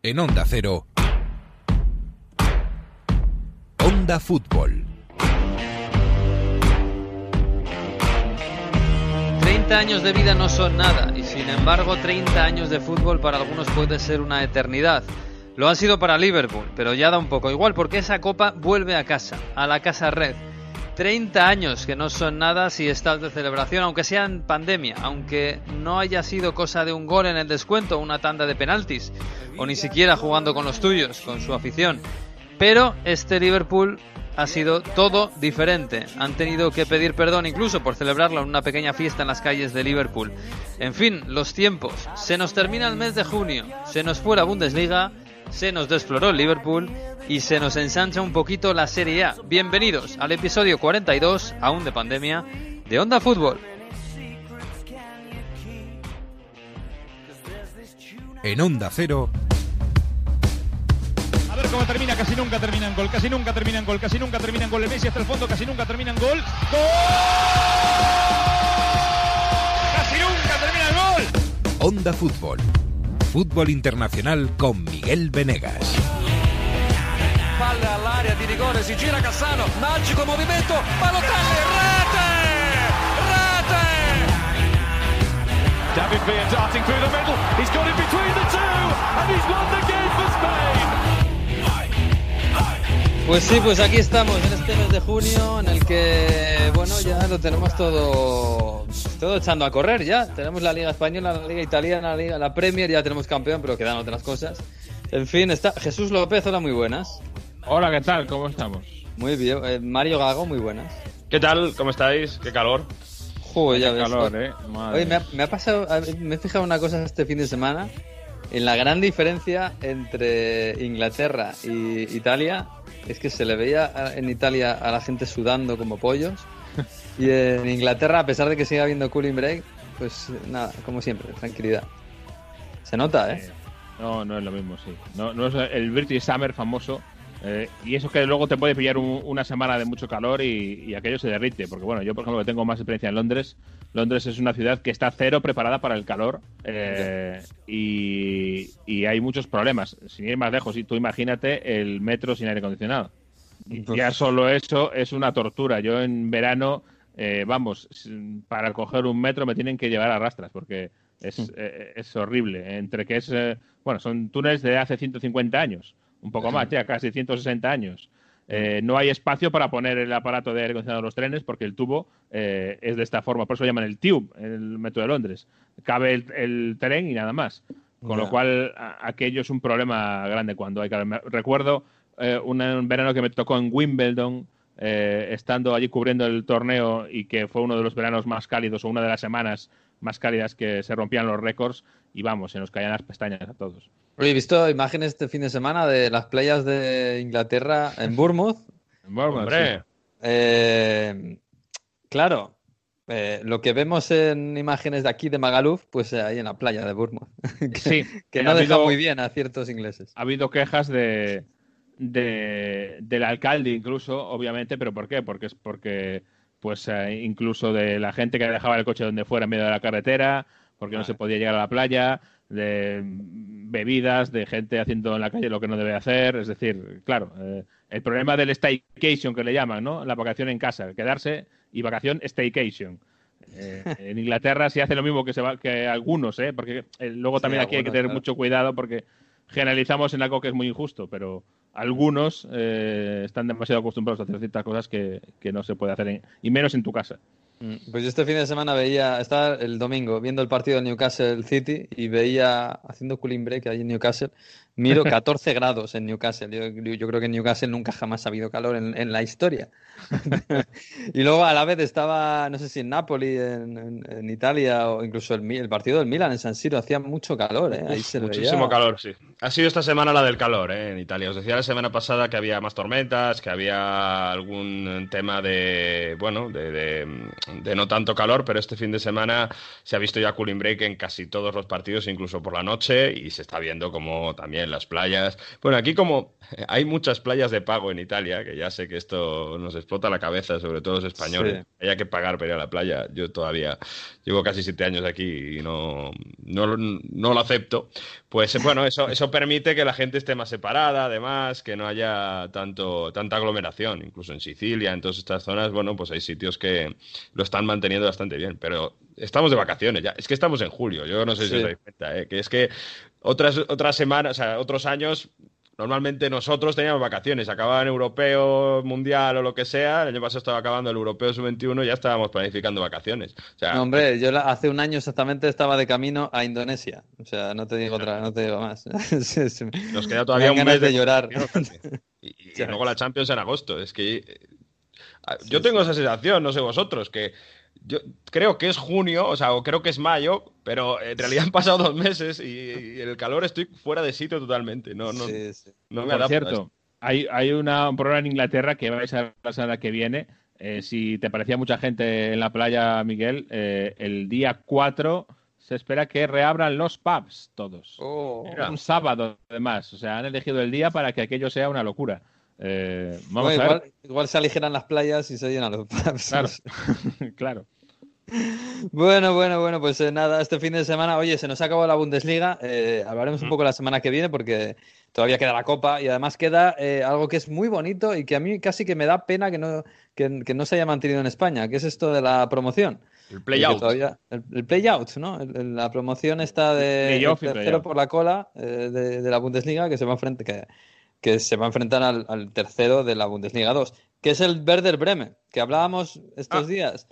En Onda Cero. Onda Fútbol. 30 años de vida no son nada y sin embargo 30 años de fútbol para algunos puede ser una eternidad. Lo ha sido para Liverpool, pero ya da un poco igual porque esa copa vuelve a casa, a la Casa Red. 30 años que no son nada si estás de celebración, aunque sea en pandemia, aunque no haya sido cosa de un gol en el descuento, una tanda de penaltis, o ni siquiera jugando con los tuyos, con su afición. Pero este Liverpool ha sido todo diferente. Han tenido que pedir perdón incluso por celebrarlo en una pequeña fiesta en las calles de Liverpool. En fin, los tiempos. Se nos termina el mes de junio, se nos fue la Bundesliga, se nos desfloró el Liverpool y se nos ensancha un poquito la Serie A. Bienvenidos al episodio 42, aún de pandemia, de Onda Fútbol. En Onda Cero. A ver cómo termina, casi nunca terminan gol, casi nunca terminan gol, casi nunca terminan gol. El Messi hasta el fondo, casi nunca terminan gol. ¡Gol! ¡Casi nunca termina el gol! Onda Fútbol. Fútbol internacional con Miguel Venegas. Palla all'area di rigore, si gira Cassano, magico movimento, Balotelli, rete! Rete! David Villa darting through the middle. He's got it between the two, and he's won the Pues sí, pues aquí estamos en este mes de junio en el que, bueno, ya lo tenemos todo, todo echando a correr ya. Tenemos la Liga Española, la Liga Italiana, la Liga, la Premier, ya tenemos campeón, pero quedan otras cosas. En fin, está Jesús López, hola, muy buenas. Hola, ¿qué tal? ¿Cómo estamos? Muy bien. Eh, Mario Gago, muy buenas. ¿Qué tal? ¿Cómo estáis? ¿Qué calor? Joder, ya Qué ves. calor, ¿eh? Madre. Oye, me ha, me ha pasado, me he fijado una cosa este fin de semana, en la gran diferencia entre Inglaterra y Italia, es que se le veía a- en Italia a la gente sudando como pollos, y en Inglaterra, a pesar de que siga habiendo cooling break, pues nada, como siempre, tranquilidad. Se nota, ¿eh? No, no es lo mismo, sí. No, no es el British Summer famoso. eh, y eso que luego te puede pillar un- una semana de mucho calor y, y aquello se derrite. Porque bueno, yo por ejemplo que tengo más experiencia en Londres. Londres es una ciudad que está cero preparada para el calor eh, y, y hay muchos problemas. Sin ir más lejos, y tú imagínate el metro sin aire acondicionado. Y ya solo eso es una tortura. Yo en verano, eh, vamos, para coger un metro me tienen que llevar a rastras porque es, eh, es horrible. Entre que es, eh, bueno, son túneles de hace 150 años, un poco más, ya casi 160 años. Eh, no hay espacio para poner el aparato de aire acondicionado en los trenes porque el tubo eh, es de esta forma, por eso lo llaman el tube, el metro de Londres. Cabe el, el tren y nada más. Con lo cual, a- aquello es un problema grande cuando hay. Me- Recuerdo eh, un, un verano que me tocó en Wimbledon, eh, estando allí cubriendo el torneo y que fue uno de los veranos más cálidos o una de las semanas más cálidas que se rompían los récords y vamos, se nos caían las pestañas a todos. Oye, he visto imágenes este fin de semana de las playas de Inglaterra en Bournemouth. Bueno, Hombre, sí. Eh, claro, eh, lo que vemos en imágenes de aquí de Magaluf, pues eh, ahí en la playa de Bournemouth. que Sí, que ha no deja habido- muy bien a ciertos ingleses. ha habido quejas de, de- del alcalde incluso, obviamente, pero ¿por qué? Porque es porque pues eh, incluso de la gente que dejaba el coche donde fuera en medio de la carretera, porque no se podía llegar a la playa, de bebidas, de gente haciendo en la calle lo que no debe hacer, es decir, claro, eh, el problema del staycation que le llaman, ¿no? La vacación en casa, quedarse y vacación staycation. Eh, en Inglaterra se hace lo mismo que, se va, que algunos, ¿eh? porque eh, luego Sí, también aquí hay que tener claro. mucho cuidado porque generalizamos en algo que es muy injusto, pero algunos están demasiado acostumbrados a hacer ciertas cosas que, que no se puede hacer, en- y menos en tu casa. Mm, Pues yo este fin de semana veía, estaba el domingo viendo el partido de Newcastle City y veía, haciendo cooling break ahí en Newcastle, miro 14 grados en Newcastle. Yo, yo creo que en Newcastle nunca jamás ha habido calor en, en la historia. y luego a la vez estaba, no sé si en Napoli, en, en- en Italia o incluso el, el partido del Milan en San Siro, hacía mucho calor, ¿eh? Ahí Uf, se veía- muchísimo calor, sí. Ha sido esta semana la del calor, ¿eh? En Italia. Os decía la semana pasada que había más tormentas, que había algún tema de, bueno, de, de- de no tanto calor, pero este fin de semana se ha visto ya cooling break en casi todos los partidos, incluso por la noche, y se está viendo como también las playas. Bueno, aquí como hay muchas playas de pago en Italia, que ya sé que esto nos explota la cabeza, sobre todo los españoles. Sí. Hay que pagar para ir a la playa. Yo todavía llevo casi siete años aquí y no, no, no lo acepto. Pues bueno, eso, eso eso permite que la gente esté más separada, además, que no haya tanto, tanta aglomeración, incluso en Sicilia, en todas estas zonas, bueno, pues hay sitios que lo están manteniendo bastante bien, pero estamos de vacaciones ya, es que estamos en julio, yo no sé si Sí. os dais cuenta, ¿eh? que es que otras, otras semanas, o sea, otros años Normalmente nosotros teníamos vacaciones, acababa el europeo, mundial o lo que sea. El año pasado estaba acabando el europeo sub-21 y ya estábamos planificando vacaciones. O sea, No, hombre, yo hace un año exactamente estaba de camino a Indonesia. O sea, no te digo otra, no te digo más. Nos queda Me todavía dan un mes de llorar. vacaciones. Y, y luego la Champions en agosto. Es que eh, Sí, yo tengo sí. esa sensación, no sé vosotros, que yo creo que es junio, o sea, o creo que es mayo, pero en realidad han pasado dos meses y, y el calor estoy fuera de sitio totalmente. No, no, Sí, sí. no me Por adapto cierto, hay, hay una, un programa en Inglaterra que vais a ver la semana que viene. Eh, si te parecía mucha gente en la playa, Miguel, eh, el día 4 se espera que reabran los pubs todos. Oh. Un sábado, además. O sea, han elegido el día para que aquello sea una locura. Eh, vamos Bueno, a ver. igual, igual se aligeran las playas y se llenan los pubs. Claro, claro. Bueno, bueno, bueno, pues eh, nada, este fin de semana, oye, se nos ha acabado la Bundesliga, eh, hablaremos un poco la semana que viene porque todavía queda la Copa y además queda eh, algo que es muy bonito y que a mí casi que me da pena que no, que, que no se haya mantenido en España, que es esto de la promoción. El play-out. el, el play-out, ¿no? El- el- la promoción está de el tercero por la cola de, de la Bundesliga que se va a enfrentar, que, que se va a enfrentar al, al tercero de la Bundesliga 2, que es el Werder Bremen, que hablábamos estos Ah. días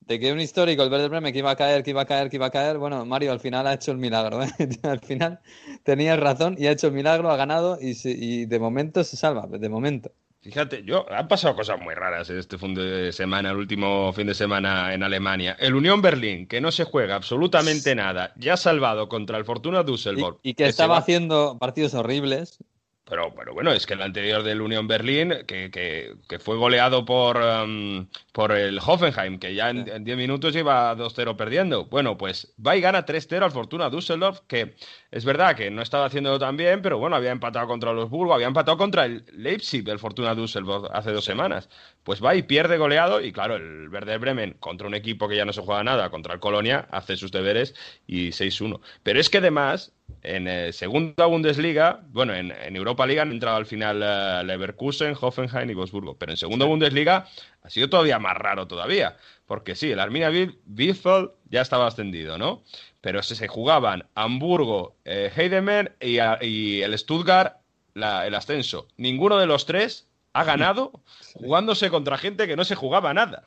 de que un histórico, el Werder Bremen, que iba a caer, que iba a caer, que iba a caer. Bueno, Mario al final ha hecho el milagro, ¿eh? Al final tenías razón y ha hecho el milagro, ha ganado y, se- y de momento se salva, de momento. Fíjate, yo han pasado cosas muy raras este fin de semana, el último fin de semana en Alemania. El Unión Berlín, que no se juega absolutamente nada, ya ha salvado contra el Fortuna Düsseldorf. y que estaba haciendo partidos horribles. Pero, pero bueno, es que el anterior del Unión Berlín, que, que- que fue goleado por, um, por el Hoffenheim, que ya en Sí. en 10 minutos iba 2-0 perdiendo. Bueno, pues va y gana 3-0 al Fortuna Düsseldorf, que es verdad que no estaba haciéndolo tan bien, pero bueno, había empatado contra los Burgos, había empatado contra el Leipzig, el Fortuna Düsseldorf, hace dos semanas. Pues va y pierde goleado, y claro, el Werder Bremen contra un equipo que ya no se juega nada, contra el Colonia, hace sus deberes y 6-1. Pero es que además, en eh, segunda Bundesliga, bueno, en, en Europa League han entrado al final eh, Leverkusen, Hoffenheim y Wolfsburgo, pero en segunda Bundesliga ha sido todavía más raro todavía, porque sí, el Arminia Biel- Bielefeld ya estaba ascendido, ¿no? Pero se, se jugaban Hamburgo, eh, Heidemann y, y el Stuttgart la- el ascenso. Ninguno de los tres ha ganado jugándose contra gente que no se jugaba nada.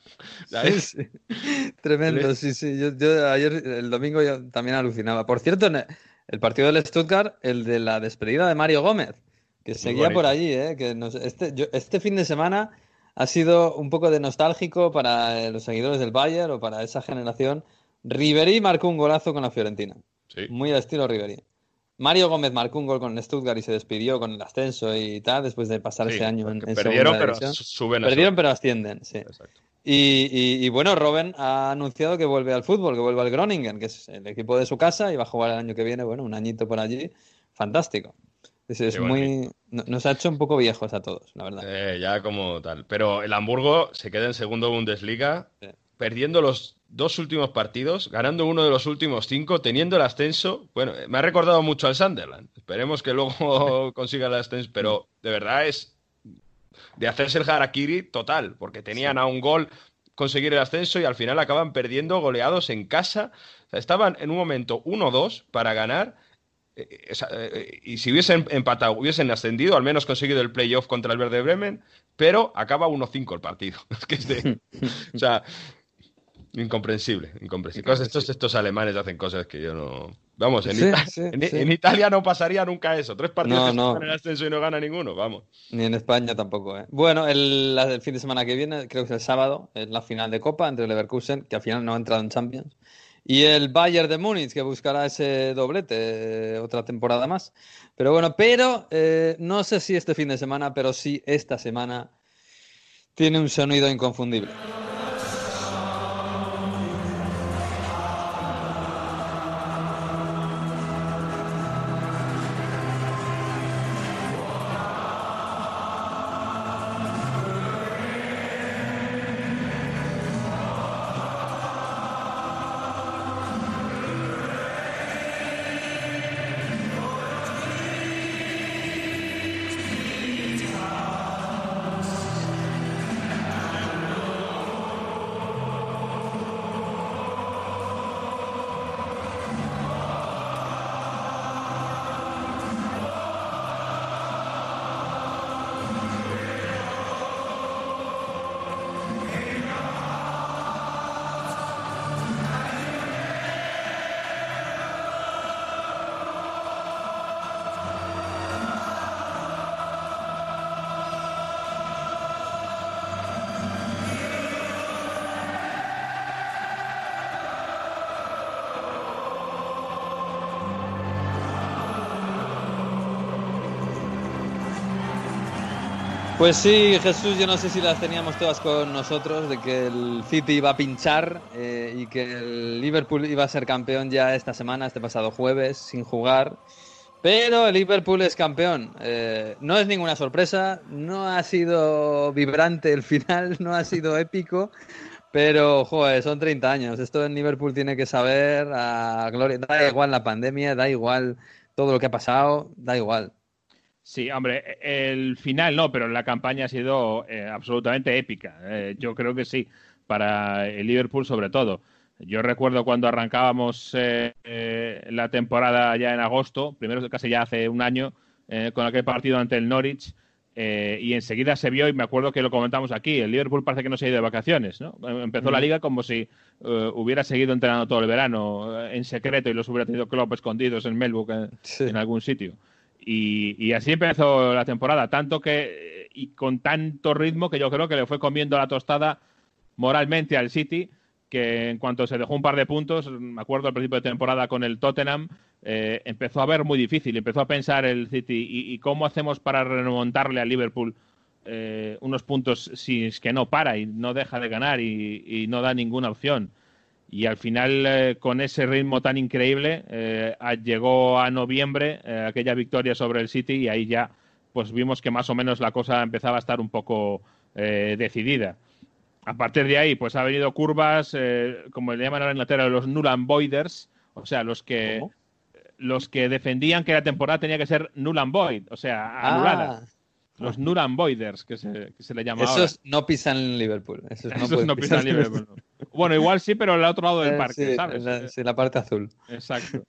¿Sabes? Sí, sí. Tremendo, sí, sí. Yo, yo ayer, el domingo, yo también alucinaba. Por cierto, el, partido del Stuttgart, el de la despedida de Mario Gómez, que seguía bonito. por allí, ¿eh? Que nos- este, yo- este fin de semana ha sido un poco de nostálgico para los seguidores del Bayern o para esa generación. Ribery marcó un golazo con la Fiorentina, Sí. muy al estilo Ribery. Mario Gómez marcó un gol con Stuttgart y se despidió con el ascenso y tal, después de pasar Sí, ese año en, en perdieron, pero suben a Perdieron, pero ascienden, sí. Exacto. Y, y- y bueno, Robben ha anunciado que vuelve al fútbol, que vuelve al Groningen, que es el equipo de su casa y va a jugar el año que viene, bueno, un añito por allí. Fantástico. Es, muy, no- nos ha hecho un poco viejos a todos, la verdad. Eh, ya como tal. Pero el Hamburgo se queda en segundo Bundesliga, Sí. perdiendo los dos últimos partidos, ganando uno de los últimos cinco, teniendo el ascenso. Bueno, eh, me ha recordado mucho al Sunderland. Esperemos que luego consiga el ascenso, pero de verdad es de hacerse el harakiri total, porque tenían a un gol conseguir el ascenso y al final acaban perdiendo goleados en casa. O sea, estaban en un momento 1-2 para ganar. eh, eh, y si hubiesen empatado, hubiesen ascendido, al menos conseguido el playoff contra el Verde Bremen, pero acaba 1-5 el partido. Es que es de- o sea, incomprensible, incomprensible. Cosas- Estos, estos alemanes hacen cosas que yo no. Vamos, en, Sí, Ita- sí, en- sí. en Italia no pasaría nunca eso. Tres partidos No, en el ascenso y no gana ninguno, vamos. Ni en España tampoco, ¿eh? Bueno, el, fin de semana que viene, creo que es el sábado, es la final de Copa entre Leverkusen, que al final no ha entrado en Champions, y el Bayern de Múnich, que buscará ese doblete eh, otra temporada más. Pero bueno, pero eh, no sé si este fin de semana, pero sí esta semana tiene un sonido inconfundible. Pues sí, Jesús, yo no sé si las teníamos todas con nosotros, de que el City iba a pinchar eh, y que el Liverpool iba a ser campeón ya esta semana, este pasado jueves, sin jugar. Pero el Liverpool es campeón. Eh, no es ninguna sorpresa, no ha sido vibrante el final, no ha sido épico, pero joder, son 30 años. Esto en Liverpool tiene que saber a gloria. Da igual la pandemia, da igual todo lo que ha pasado, da igual. Sí, hombre, el final no, pero la campaña ha sido eh, absolutamente épica. Eh, yo creo que sí, para el Liverpool sobre todo. Yo recuerdo cuando arrancábamos eh, la temporada ya en agosto, primero casi ya hace un año, con aquel partido ante el Norwich, y enseguida se vio, y me acuerdo que lo comentamos aquí, el Liverpool parece que no se ha ido de vacaciones, ¿no? Empezó la liga como si hubiera seguido entrenando todo el verano en secreto y los hubiera tenido Klopp escondidos en Melbourne, en algún sitio. Y, así empezó la temporada, tanto que y con tanto ritmo que yo creo que le fue comiendo la tostada moralmente al City, que en cuanto se dejó un par de puntos, me acuerdo al principio de temporada con el Tottenham, eh, empezó a ver muy difícil, empezó a pensar el City y, cómo hacemos para remontarle al Liverpool eh, unos puntos si es que no para y no deja de ganar y no da ninguna opción y al final eh, con ese ritmo tan increíble eh, llegó a noviembre eh, aquella victoria sobre el City y ahí ya pues vimos que más o menos la cosa empezaba a estar un poco decidida. A partir de ahí pues ha venido curvas como le llaman ahora en Inglaterra los null and voiders, o sea los que los que defendían que la temporada tenía que ser null and void, o sea anulada. Ah. Los Nuramboiders, que se, que se le llama Esos no pisan Liverpool. Esos, no, pisan Liverpool. Bueno, igual sí, pero al otro lado del eh, parque, sí, ¿sabes? La, sí, la parte azul. Exacto.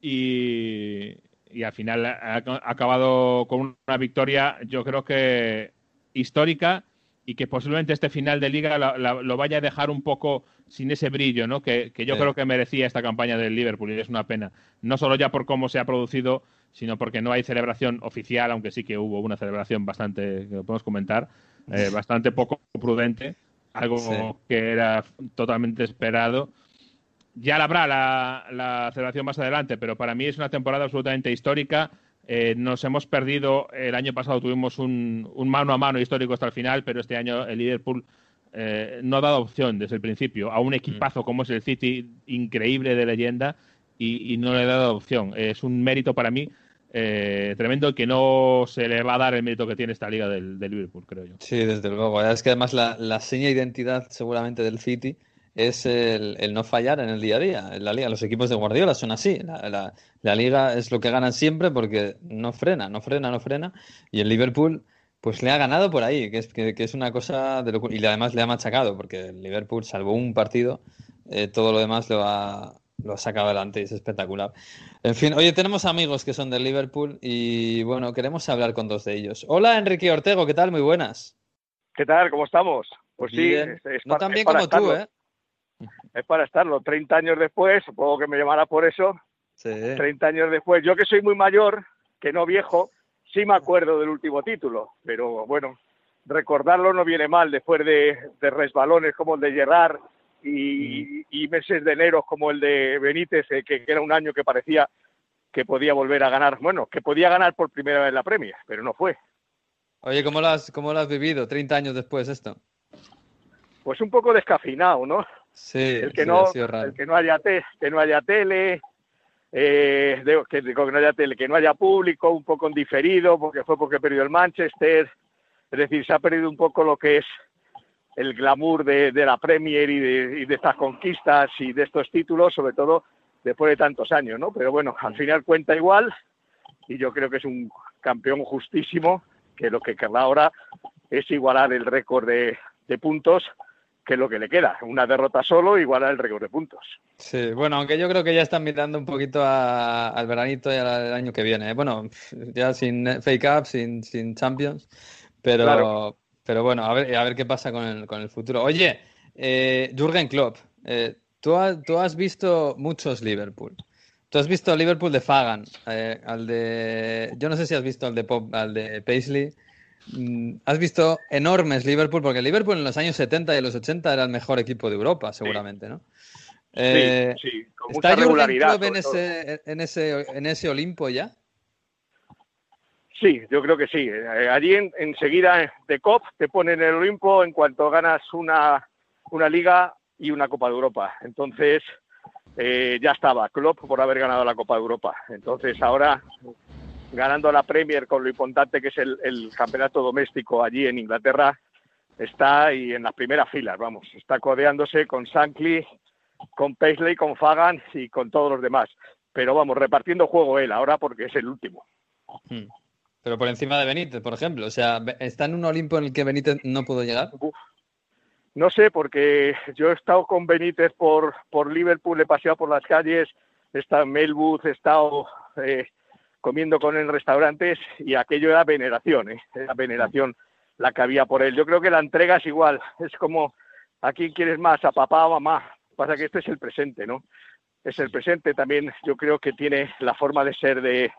Y, y al final ha acabado con una victoria, yo creo que histórica y que posiblemente este final de liga lo vaya a dejar un poco sin ese brillo, ¿no? Que, que yo creo que merecía esta campaña del Liverpool y es una pena. No solo ya por cómo se ha producido, sino porque no hay celebración oficial, aunque sí que hubo una celebración bastante, que lo podemos comentar, eh, bastante poco prudente, algo que era totalmente esperado. Ya la habrá la, celebración más adelante, pero para mí es una temporada absolutamente histórica. Eh, nos hemos perdido, el año pasado tuvimos un, mano a mano histórico hasta el final, pero este año el Liverpool eh, no ha dado opción desde el principio a un equipazo mm. como es el City, increíble de leyenda, y, no le ha dado opción. Es un mérito para mí eh, tremendo que no se le va a dar el mérito que tiene esta liga del, Liverpool, creo yo. Sí, desde luego. Es que además la, la seña de identidad seguramente del City es el, no fallar en el día a día. En la liga, los equipos de Guardiola son así. La, la, liga es lo que ganan siempre porque no frena, no frena, no frena. Y el Liverpool, pues le ha ganado por ahí, que es, que, es una cosa de locura. Y además le ha machacado porque el Liverpool, salvo un partido, eh, todo lo demás lo ha, lo ha sacado adelante y es espectacular. En fin, oye, tenemos amigos que son del Liverpool y bueno, queremos hablar con dos de ellos. Hola, Enrique Ortego, ¿qué tal? Muy buenas. ¿Qué tal? ¿Cómo estamos? Pues sí, no tan bien como tú, ¿eh? Es para estarlo. 30 años después, supongo que me llamará por eso. Sí. 30 años después. Yo que soy muy mayor, que no viejo, sí me acuerdo del último título, pero bueno, recordarlo no viene mal después de, de resbalones como el de Gerrard y, meses de enero como el de Benítez, eh, que, era un año que parecía que podía volver a ganar, bueno, que podía ganar por primera vez la Premier, pero no fue. Oye, ¿cómo lo has, cómo lo has vivido 30 años después esto? Pues un poco descafinado, ¿no? Sí, el que, no, el que no haya que no haya tele, eh, que, no haya tele, que no haya público, un poco en diferido, porque fue porque perdió el Manchester, es decir, se ha perdido un poco lo que es el glamour de, la Premier y de, estas conquistas y de estos títulos, sobre todo después de tantos años, ¿no? Pero bueno, al final cuenta igual y yo creo que es un campeón justísimo, que lo que querrá ahora es igualar el récord de, puntos que es lo que le queda. Una derrota solo igualar el récord de puntos. Sí, bueno, aunque yo creo que ya están mirando un poquito al veranito y al año que viene. ¿eh? Bueno, ya sin Fake Up, sin, sin Champions, pero, pero bueno, a ver, a ver qué pasa con el, con el futuro. Oye, eh, Jürgen Klopp, eh, tú, tú, has visto muchos Liverpool. Tú has visto Liverpool de Fagan, eh, al de. Yo no sé si has visto al de Pop, al de Paisley. Mm, has visto enormes Liverpool, porque Liverpool en los años 70 y los 80 era el mejor equipo de Europa, seguramente, ¿no? sí, eh, sí, con mucha regularidad. en ese, en, ese, en ese Olimpo ya? Sí, yo creo que sí. Eh, allí en, enseguida de COP te ponen el Olimpo en cuanto ganas una, una liga y una Copa de Europa. Entonces, eh, ya estaba Klopp por haber ganado la Copa de Europa. Entonces, ahora ganando la Premier con lo importante que es el, campeonato doméstico allí en Inglaterra, está ahí en las primeras filas, vamos, está codeándose con Shankly, con Paisley, con Fagan y con todos los demás. Pero vamos, repartiendo juego él ahora porque es el último. Hmm. Pero por encima de Benítez, por ejemplo. O sea, ¿está en un Olimpo en el que Benítez no pudo llegar? No sé, porque yo he estado con Benítez por, por Liverpool, he paseado por las calles, he estado en Melwood, he estado eh, comiendo con él en restaurantes y aquello era veneración, ¿eh? era veneración la que había por él. Yo creo que la entrega es igual, es como a quién quieres más, a papá o a mamá. Pasa que este es el presente, ¿no? Es el presente también, yo creo que tiene la forma de ser de,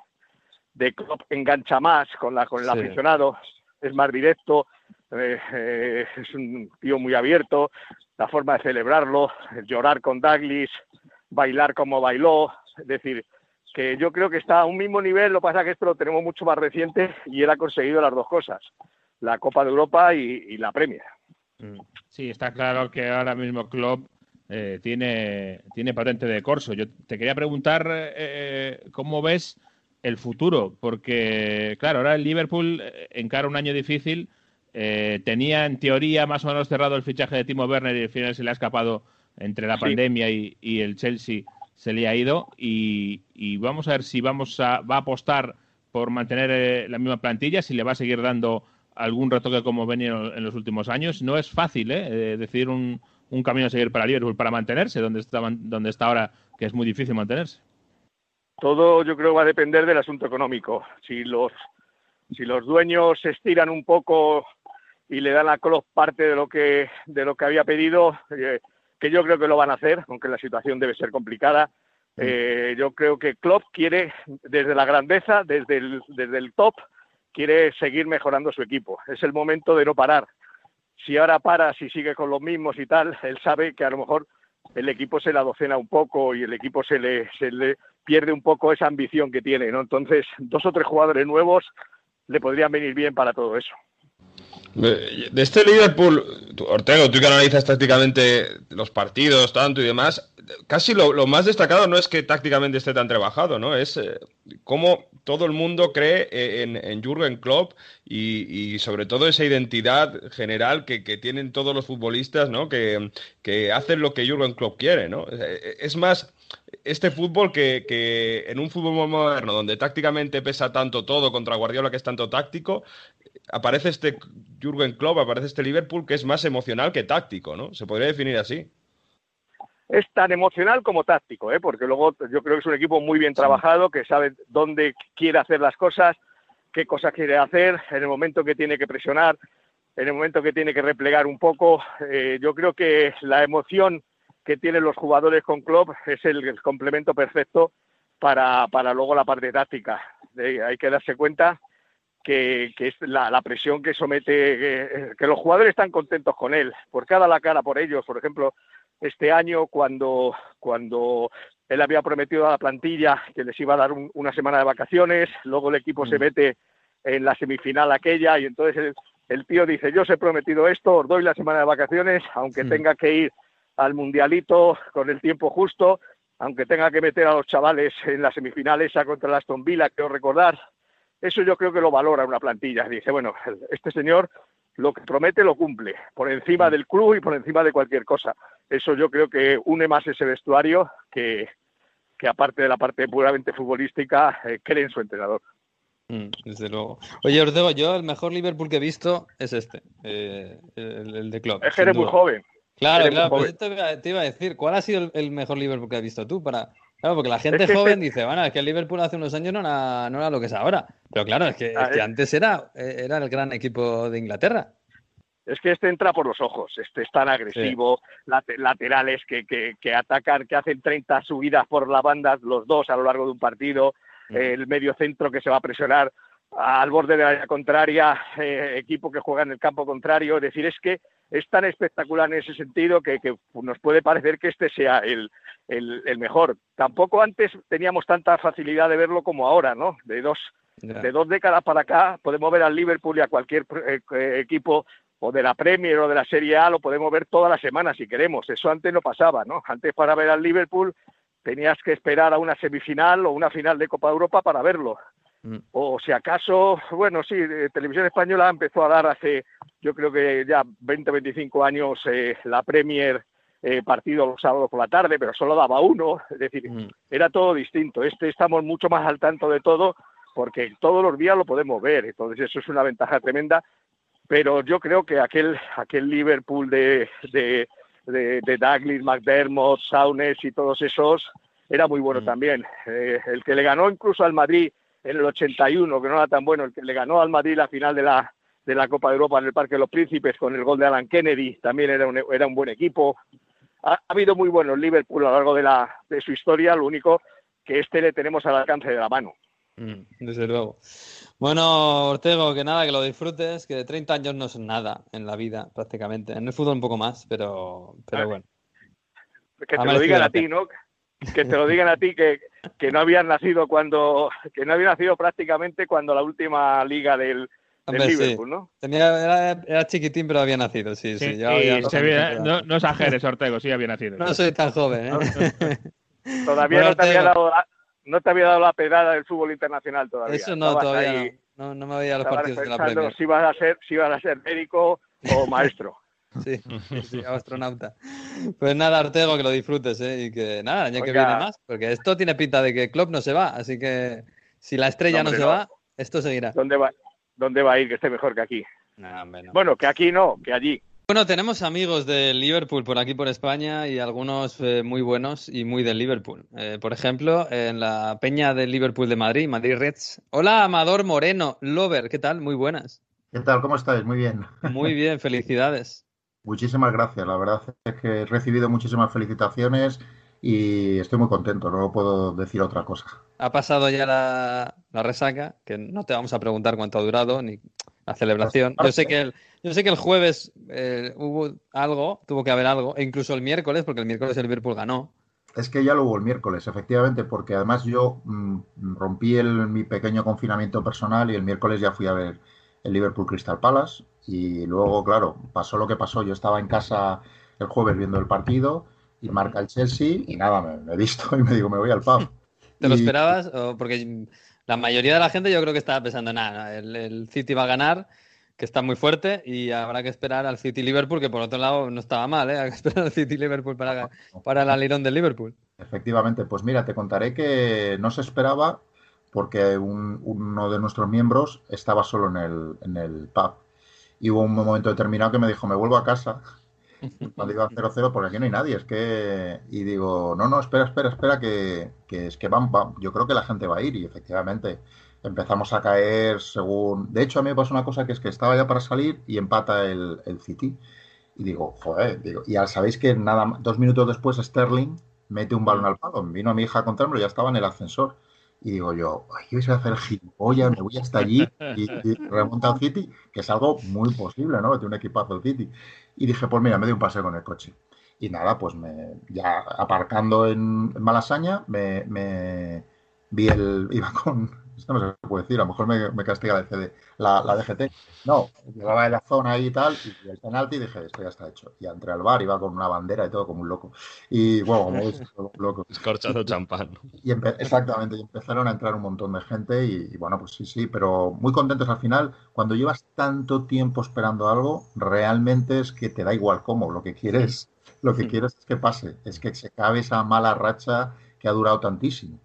de Klopp engancha más con, la, con el aficionado, es más directo, eh, eh, es un tío muy abierto, la forma de celebrarlo, llorar con Douglas, bailar como bailó, es decir, que yo creo que está a un mismo nivel, lo que pasa es que esto lo tenemos mucho más reciente y él ha conseguido las dos cosas, la Copa de Europa y, la Premier. Mm. Sí, está claro que ahora mismo Klopp eh, tiene, tiene patente de corso. Yo te quería preguntar cómo ves el futuro, porque claro, ahora el Liverpool eh, encara un año difícil. Eh, tenía en teoría más o menos cerrado el fichaje de Timo Werner y al final se le ha escapado entre la pandemia y, el Chelsea se le ha ido y, vamos a ver si vamos a, va a apostar por mantener eh, la misma plantilla, si le va a seguir dando algún retoque como venía en los últimos años. No es fácil ¿eh? decidir un, un, camino a seguir para Liverpool para mantenerse donde está, donde está ahora, que es muy difícil mantenerse. Todo yo creo va a depender del asunto económico. Si los, si los dueños se estiran un poco y le dan a Klopp parte de lo que, de lo que había pedido, eh, que yo creo que lo van a hacer, aunque la situación debe ser complicada. Mm. Eh, yo creo que Klopp quiere, desde la grandeza, desde el, desde el top, quiere seguir mejorando su equipo. Es el momento de no parar. Si ahora para, si sigue con los mismos y tal, él sabe que a lo mejor el equipo se la docena un poco y el equipo se le, se le pierde un poco esa ambición que tiene, ¿no? Entonces, dos o tres jugadores nuevos le podrían venir bien para todo eso. De este Liverpool, Ortega, tú que analizas tácticamente los partidos, tanto y demás, casi lo, más destacado no es que tácticamente esté tan trabajado, ¿no? Es eh, cómo todo el mundo cree eh, en, en Jürgen Klopp y, sobre todo esa identidad general que, tienen todos los futbolistas, ¿no? Que, que, hacen lo que Jürgen Klopp quiere, ¿no? Es más, este fútbol que, en un fútbol moderno, donde tácticamente pesa tanto todo contra Guardiola, que es tanto táctico, aparece este Jürgen Klopp, aparece este Liverpool que es más emocional que táctico, ¿no? Se podría definir así. Es tan emocional como táctico, ¿eh? porque luego yo creo que es un equipo muy bien trabajado, que sabe dónde quiere hacer las cosas, qué cosas quiere hacer, en el momento que tiene que presionar, en el momento que tiene que replegar un poco. Eh, yo creo que la emoción que tienen los jugadores con Klopp es el, complemento perfecto para, para, luego la parte táctica. hay que darse cuenta que, es la, presión que somete, que, los jugadores están contentos con él, por cada la cara por ellos. Por ejemplo, este año cuando, cuando él había prometido a la plantilla que les iba a dar una semana de vacaciones, luego el equipo se mm. mete en la semifinal aquella y entonces el, tío dice, yo os he prometido esto, os doy la semana de vacaciones, aunque tenga que ir al mundialito con el tiempo justo, aunque tenga que meter a los chavales en las semifinales a contra la Aston Villa, quiero recordar. Eso yo creo que lo valora una plantilla. Dice, bueno, este señor lo que promete lo cumple, por encima del club y por encima de cualquier cosa. Eso yo creo que une más ese vestuario que, que aparte de la parte puramente futbolística, eh, cree en su entrenador. Mm, desde luego. Oye, os digo, yo el mejor Liverpool que he visto es este, eh, el, de Klopp. Es que eres muy joven. Claro, claro, pues te, iba a decir, ¿cuál ha sido el, mejor Liverpool que has visto tú? Para... Claro, porque la gente joven dice, bueno, es que el Liverpool hace unos años no era, no era lo que es ahora. Pero claro, es que, ah, antes era, era el gran equipo de Inglaterra. Es que este entra por los ojos, este es tan agresivo, laterales que, que, atacan, que hacen 30 subidas por la banda, los dos a lo largo de un partido, el medio centro que se va a presionar al borde de la área contraria, eh, equipo que juega en el campo contrario, es decir, es que es tan espectacular en ese sentido que, nos puede parecer que este sea el, el, mejor. Tampoco antes teníamos tanta facilidad de verlo como ahora, ¿no? De dos, De dos décadas para acá podemos ver al Liverpool y a cualquier eh, equipo o de la Premier o de la Serie A lo podemos ver toda la semana si queremos. Eso antes no pasaba, ¿no? Antes para ver al Liverpool tenías que esperar a una semifinal o una final de Copa Europa para verlo. Mm. O si acaso, bueno, sí, Televisión Española empezó a dar hace, yo creo que ya 20, 25 años eh, la Premier eh, partido los sábados por la tarde, pero solo daba uno, es decir, mm. era todo distinto. Este estamos mucho más al tanto de todo porque todos los días lo podemos ver, entonces eso es una ventaja tremenda pero yo creo que aquel, aquel Liverpool de, de, de, Douglas, McDermott, Saunes y todos esos era muy bueno mm. también. Eh, el que le ganó incluso al Madrid en el 81, que no era tan bueno, el que le ganó al Madrid la final de la, de la Copa de Europa en el Parque de los Príncipes con el gol de Alan Kennedy, también era un, era un buen equipo. Ha, habido muy buenos Liverpool a lo largo de, la, de su historia, lo único que este le tenemos al alcance de la mano. Mm, desde luego. Bueno, Ortego, que nada, que lo disfrutes, que 30 años no son nada en la vida, prácticamente. En el fútbol un poco más, pero, pero ah. bueno. Que te lo digan a ti, ¿no? Que te lo digan a ti que, que no habían nacido cuando, que no había nacido prácticamente cuando la última liga del, Liverpool, ¿no? Tenía, era, chiquitín, pero había nacido, sí, sí. no, no exageres, Ortego, sí había nacido. No soy tan joven, ¿eh? Todavía no te había dado no te había dado la pedada del fútbol internacional todavía. Eso no, todavía no. no. me había dado los partidos de la Premier. Si vas a ser, si vas a ser médico o maestro. Sí, sí, astronauta. Pues nada, Artego, que lo disfrutes, ¿eh? Y que nada, año que viene más, porque esto tiene pinta de que Klopp no se va, así que si la estrella no, se va, esto seguirá. ¿Dónde va, ¿Dónde va a ir que esté mejor que aquí? bueno, que aquí no, que allí. Bueno, tenemos amigos de Liverpool por aquí por España y algunos eh, muy buenos y muy del Liverpool. Eh, por ejemplo, en la peña del Liverpool de Madrid, Madrid Reds. Hola, Amador Moreno, Lover, ¿qué tal? Muy buenas. ¿Qué tal? ¿Cómo estáis? Muy bien. Muy bien, felicidades. Muchísimas gracias. La verdad es que he recibido muchísimas felicitaciones y estoy muy contento, no puedo decir otra cosa. Ha pasado ya la, la resaca, que no te vamos a preguntar cuánto ha durado, ni la celebración. Yo sé que el, yo sé que el jueves eh, hubo algo, tuvo que haber algo, e incluso el miércoles, porque el miércoles el Liverpool ganó. Es que ya lo hubo el miércoles, efectivamente, porque además yo mm, rompí el, mi pequeño confinamiento personal y el miércoles ya fui a ver el Liverpool Crystal Palace y luego, claro, pasó lo que pasó. Yo estaba en casa el jueves viendo el partido y marca el Chelsea y nada, me, he visto y me digo, me voy al pub. ¿Te lo esperabas? Porque la mayoría de la gente yo creo que estaba pensando, nada, el, City va a ganar, que está muy fuerte y habrá que esperar al City Liverpool, que por otro lado no estaba mal, ¿eh? Hay que esperar al City Liverpool para, para el alirón del Liverpool. Efectivamente, pues mira, te contaré que no se esperaba porque uno de nuestros miembros estaba solo en el, en el pub. Y hubo un momento determinado que me dijo, me vuelvo a casa cuando iba 0-0, porque aquí no hay nadie. Es que. Y digo, no, no, espera, espera, espera, que, es que van, yo creo que la gente va a ir. Y efectivamente empezamos a caer según. De hecho, a mí me pasó una cosa que es que estaba ya para salir y empata el, el City. Y digo, joder, digo, y ya sabéis que nada dos minutos después Sterling mete un balón al palo. Vino a mi hija a contármelo, ya estaba en el ascensor. Y digo yo, ¿qué voy a hacer gilipollas? Me voy hasta allí y, remonta al City, que es algo muy posible, ¿no? Tiene un equipazo el City. Y dije, pues mira, me doy un paseo con el coche. Y nada, pues me, ya aparcando en, Malasaña, me, me, vi el. Iba con, esto no se puede decir, a lo mejor me, castiga la, CD, la, la, DGT. No, llegaba de la zona ahí y tal, y el penalti y dije, esto ya está hecho. Y entré al bar, iba con una bandera y todo como un loco. Y bueno, como veis, un loco. Escorchado champán. Y exactamente, y empezaron a entrar un montón de gente y, bueno, pues sí, sí, pero muy contentos al final. Cuando llevas tanto tiempo esperando algo, realmente es que te da igual cómo, lo que quieres, lo que quieres es que pase, es que se acabe esa mala racha que ha durado tantísimo.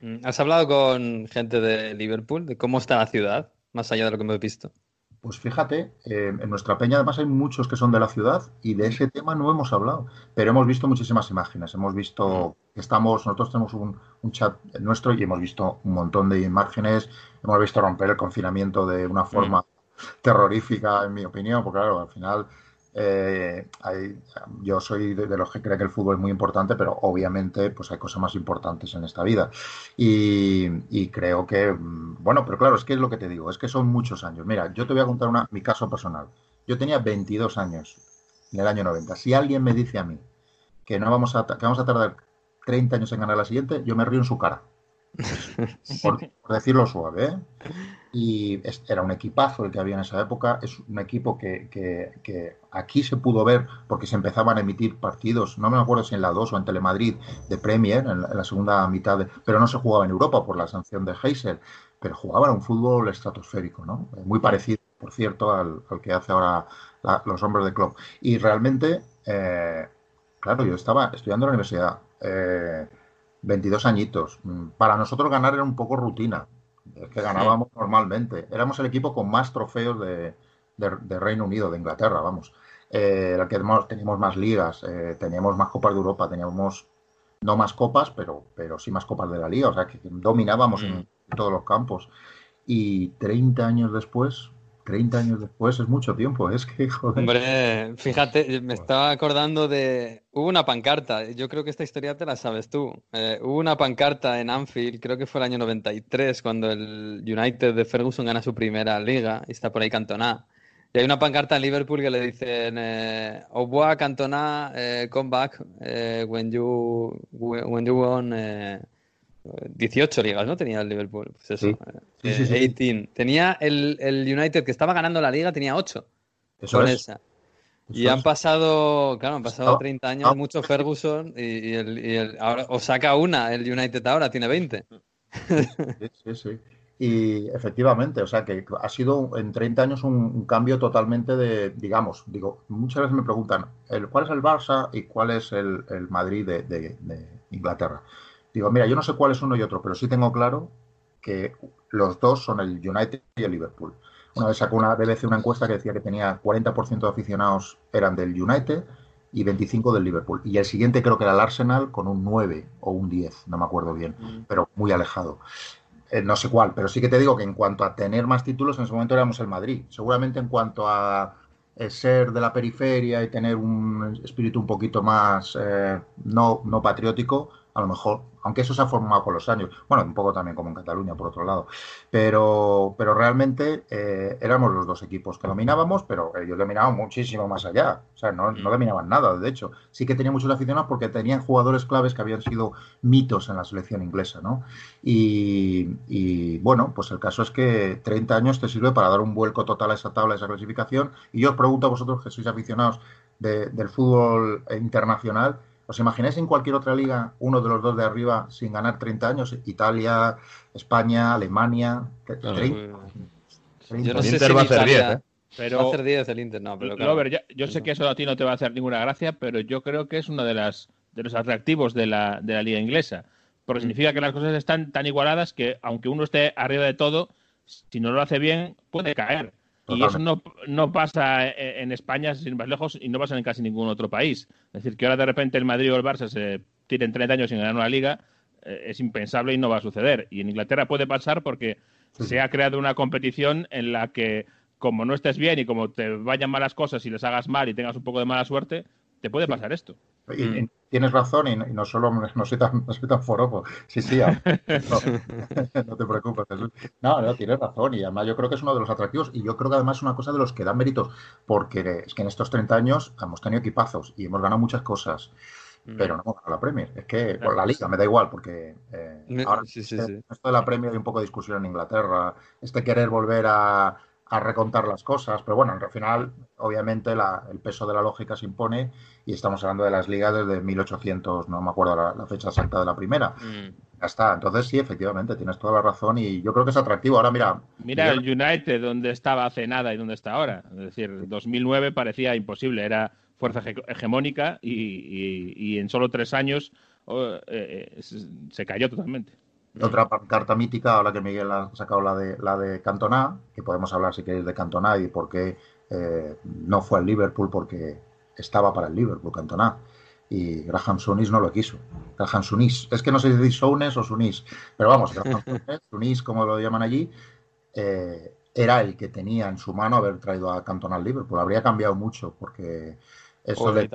Mm, ¿Has hablado con gente de Liverpool de cómo está la ciudad, más allá de lo que hemos visto? Pues fíjate, eh, en nuestra peña además hay muchos que son de la ciudad y de ese tema no hemos hablado, pero hemos visto muchísimas imágenes. Hemos visto que estamos, nosotros tenemos un, un, chat nuestro y hemos visto un montón de imágenes. Hemos visto romper el confinamiento de una forma terrorífica, en mi opinión, porque claro, al final eh, yo soy de, los que cree que el fútbol es muy importante, pero obviamente pues hay cosas más importantes en esta vida. Y, creo que, mm, bueno, pero claro, es que es lo que te digo, es que son muchos años. Mira, yo te voy a contar una, mi caso personal. Yo tenía 22 años en el año 90. Si alguien me dice a mí que, no vamos, a, que vamos a tardar 30 años en ganar la siguiente, yo me río en su cara. Por, decirlo suave. ¿eh? Y era un equipazo el que había en esa época. Es un equipo que, que, aquí se pudo ver porque se empezaban a emitir partidos, no me acuerdo si en la 2 o en Telemadrid de Premier, en la, segunda mitad, pero no se jugaba en Europa por la sanción de Heysel, pero jugaban un fútbol estratosférico, ¿no? Muy parecido, por cierto, al, que hace ahora los hombres de club. Y realmente, eh, claro, yo estaba estudiando en la universidad. Eh, 22 añitos. Mm, para nosotros ganar era un poco rutina. Es que ganábamos normalmente. Éramos el equipo con más trofeos de, Reino Unido, de Inglaterra, vamos. Eh, que teníamos más ligas, eh, teníamos más copas de Europa, teníamos no más copas, pero, pero sí más copas de la liga. O sea, que dominábamos en mm. todos los campos. Y 30 años después, 30 años después es mucho tiempo, es que joder. Hombre, fíjate, me estaba acordando de. Hubo una pancarta, yo creo que esta historia te la sabes tú. Eh, hubo una pancarta en Anfield, creo que fue el año 93, cuando el United de Ferguson gana su primera liga y está por ahí Cantona. Y hay una pancarta en Liverpool que le dicen: eh, revoir, Cantona, eh, come back eh, when, you, when you won. 18 ligas, ¿no? Tenía el Liverpool. Pues eso. Sí. 18. Eh, tenía el, United que estaba ganando la liga, tenía 8. Eso con esa. y han pasado, claro, han pasado 30 años, mucho Ferguson y, el, ahora, o saca una, el United ahora tiene 20. Sí, sí, sí. Y efectivamente, o sea que ha sido en 30 años un, cambio totalmente de, digamos, digo, muchas veces me preguntan, ¿cuál es el Barça y cuál es el, Madrid de Inglaterra? Digo, mira, yo no sé cuál es uno y otro, pero sí tengo claro que los dos son el United y el Liverpool. Una vez sacó una BBC una encuesta que decía que tenía 40% de aficionados eran del United y 25 del Liverpool. Y el siguiente creo que era el Arsenal con un 9 o un 10, no me acuerdo bien, mm. pero muy alejado. Eh, no sé cuál, pero sí que te digo que en cuanto a tener más títulos, en ese momento éramos el Madrid. Seguramente en cuanto a eh, ser de la periferia y tener un espíritu un poquito más eh, no, no patriótico, a lo mejor, aunque eso se ha formado con los años, bueno, un poco también como en Cataluña, por otro lado, pero, pero realmente eh, éramos los dos equipos que dominábamos, pero ellos dominaban muchísimo más allá, o sea, no, no dominaban nada, de hecho, sí que tenían muchos aficionados porque tenían jugadores claves que habían sido mitos en la selección inglesa, ¿no? Y, bueno, pues el caso es que 30 años te sirve para dar un vuelco total a esa tabla, a esa clasificación, y yo os pregunto a vosotros que sois aficionados del fútbol internacional, ¿Os imagináis en cualquier otra liga uno de los dos de arriba sin ganar 30 años? Italia, España, Alemania. 30, Yo no sé Inter va a hacer 10, ¿eh? Pero, va a hacer 10 el Inter, no, pero claro. yo, sé que eso a ti no te va a hacer ninguna gracia, pero yo creo que es uno de, las, de los atractivos de la, de la liga inglesa. Porque mm. significa que las cosas están tan igualadas que, aunque uno esté arriba de todo, si no lo hace bien, puede caer. Y eso no, no, pasa en España, sin más lejos, y no pasa en casi ningún otro país. Es decir, que ahora de repente el Madrid o el Barça se tiren 30 años sin ganar una liga, eh, es impensable y no va a suceder. Y en Inglaterra puede pasar porque se ha creado una competición en la que, como no estés bien y como te vayan malas cosas y les hagas mal y tengas un poco de mala suerte, te puede pasar esto. Y, tienes razón, y, no solo no soy tan, no soy tan foropo. Sí, sí, no, te preocupes, No, no, tienes razón. Y además yo creo que es uno de los atractivos. Y yo creo que además es una cosa de los que dan méritos. Porque es que en estos 30 años hemos tenido equipazos y hemos ganado muchas cosas. Mm. Pero no hemos ganado la Premier. Es que por la liga me da igual, porque eh, ahora esto de la Premier hay un poco de discusión en Inglaterra. Este querer volver a, a recontar las cosas, pero bueno, al final, obviamente, el peso de la lógica se impone y estamos hablando de las ligas desde 1800, no me acuerdo la, fecha exacta de la primera. Mm. Ya está, entonces sí, efectivamente, tienes toda la razón y yo creo que es atractivo. Ahora mira... Mira el United, donde estaba hace nada y donde está ahora. Es decir, 2009 parecía imposible, era fuerza hegemónica y, en solo tres años oh, eh, eh, se cayó totalmente. Otra carta mítica, ahora que Miguel ha sacado la de, la de Cantona, que podemos hablar si queréis de Cantona y por qué eh, no fue al Liverpool, porque estaba para el Liverpool Cantona. Y Graham Sunis no lo quiso. Graham Sunis. Es que no sé si decís Sounes o Sunis, pero vamos, Graham Sunis, como lo llaman allí, eh, era el que tenía en su mano haber traído a Cantona al Liverpool. Habría cambiado mucho, porque eso de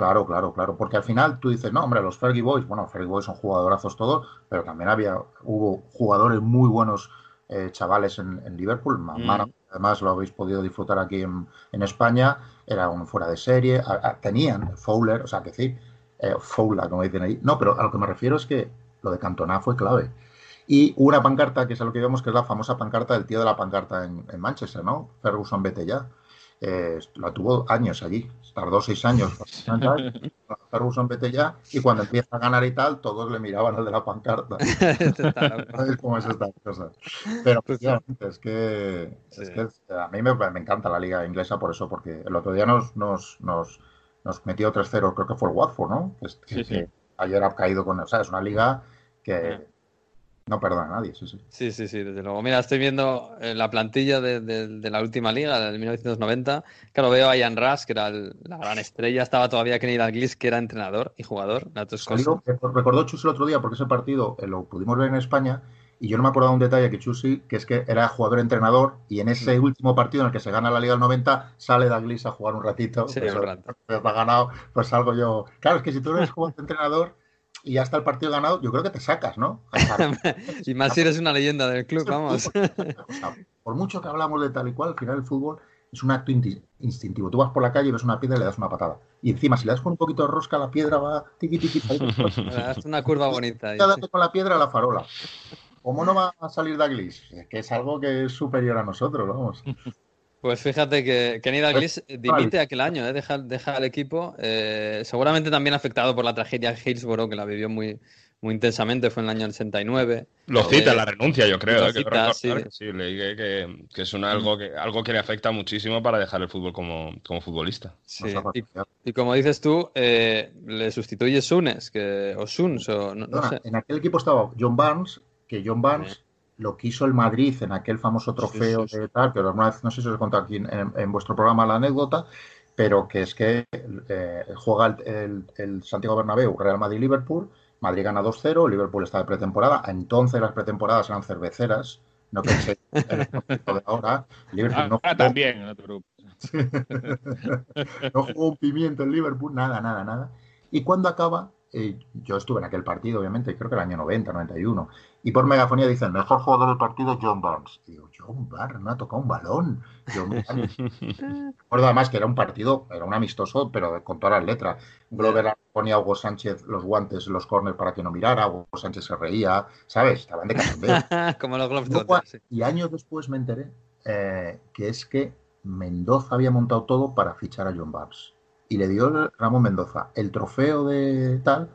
Claro, claro, claro. Porque al final tú dices, no, hombre, los Fergie Boys, bueno, Fergie Boys son jugadorazos todos, pero también había, hubo jugadores muy buenos eh, chavales en, Liverpool. Mm. además lo habéis podido disfrutar aquí en, España, era un fuera de serie, tenían Fowler, o sea, que sí, eh, Fowler, como dicen ahí. No, pero a lo que me refiero es que lo de Cantona fue clave. Y una pancarta, que es a lo que vemos, que es la famosa pancarta del tío de la pancarta en, en Manchester, ¿no? Ferguson, vete ya. Eh, la tuvo años allí, tardó seis años. Ferguson, vete ya. Y cuando empieza a ganar y tal, todos le miraban al de la pancarta. ¿Sabes cómo es esta cosa? Pero efectivamente, es que, es que a mí me, me, encanta la liga inglesa por eso, porque el otro día nos, nos, nos, nos metió 3-0, creo que fue el Watford, ¿no? Que, Sí, sí. que ayer ha caído con. O sea, es una liga que no perdona a nadie, sí, sí. Sí, sí, sí, desde luego. Mira, estoy viendo eh, la plantilla de, de- de la última liga, del 1990. Claro, veo a Ian Rush, que era el- la gran estrella. Estaba todavía Kenny Dalglish, que era entrenador y jugador. Las dos cosas. Salió- recordó Chus el otro día, porque ese partido eh, lo pudimos ver en España, y yo no me acordaba de un detalle que Chusi, que es que era jugador-entrenador, y en ese último partido en el que se gana la Liga del 90, sale Dalglish a jugar un ratito. Sí, pues, un rato. pues, ha ganado, pues salgo yo. Claro, es que si tú eres jugador-entrenador y ya está el partido ganado, yo creo que te sacas, ¿no? Y más si eres una leyenda del club, vamos. O sea, por mucho que hablamos de tal y cual, al final el fútbol es un acto inti- instintivo. Tú vas por la calle y ves una piedra y le das una patada. Y encima, si le das con un poquito de rosca, la piedra va tiqui tiqui. Es una curva bonita. ahí, Ya sí. date con la piedra a la farola. ¿Cómo no va a salir Douglas? Es que es algo que es superior a nosotros, vamos. Pues fíjate que Kenny Dalglish dimite aquel año, ¿eh? deja, deja el equipo, eh, seguramente también afectado por la tragedia de Hillsborough, que la vivió muy, muy intensamente, fue en el año 69. Lo cita Eh, la renuncia, yo creo. lo eh, que cita, recordar sí. que sí, leí que, que- que es algo, que, algo que le afecta muchísimo para dejar el fútbol como, como futbolista. Sí, y, y como dices tú, eh, le sustituye Sunes, que, o Suns, o no, no sé. En aquel equipo estaba John Barnes, que John Barnes lo quiso el Madrid en aquel famoso trofeo de tal, que alguna vez, no sé si os he contado aquí en, en vuestro programa la anécdota, pero que es que eh, juega el, el- el Santiago Bernabéu, Real Madrid-Liverpool, Madrid gana 2-0, Liverpool está de pretemporada, entonces las pretemporadas eran cerveceras, no pensé en el de ahora, Liverpool no Ahora jugó- también, no te preocupes. no jugó un pimiento en Liverpool, nada, nada, nada. Y cuando acaba, eh, yo estuve en aquel partido, obviamente, creo que el año 90, 91, y por megafonía dicen, mejor jugador del partido, John Barnes. Y digo, John Barnes, no ha tocado un balón. John Barnes. Recuerdo además que era un partido, era un amistoso, pero con todas las letras. Glover ponía a Hugo Sánchez los guantes, los corners para que no mirara, Hugo Sánchez se reía, ¿sabes? Estaban de cachondeo. Como los Globes y años después me enteré eh, que es que Mendoza había montado todo para fichar a John Barnes. Y le dio Ramón Mendoza el trofeo de tal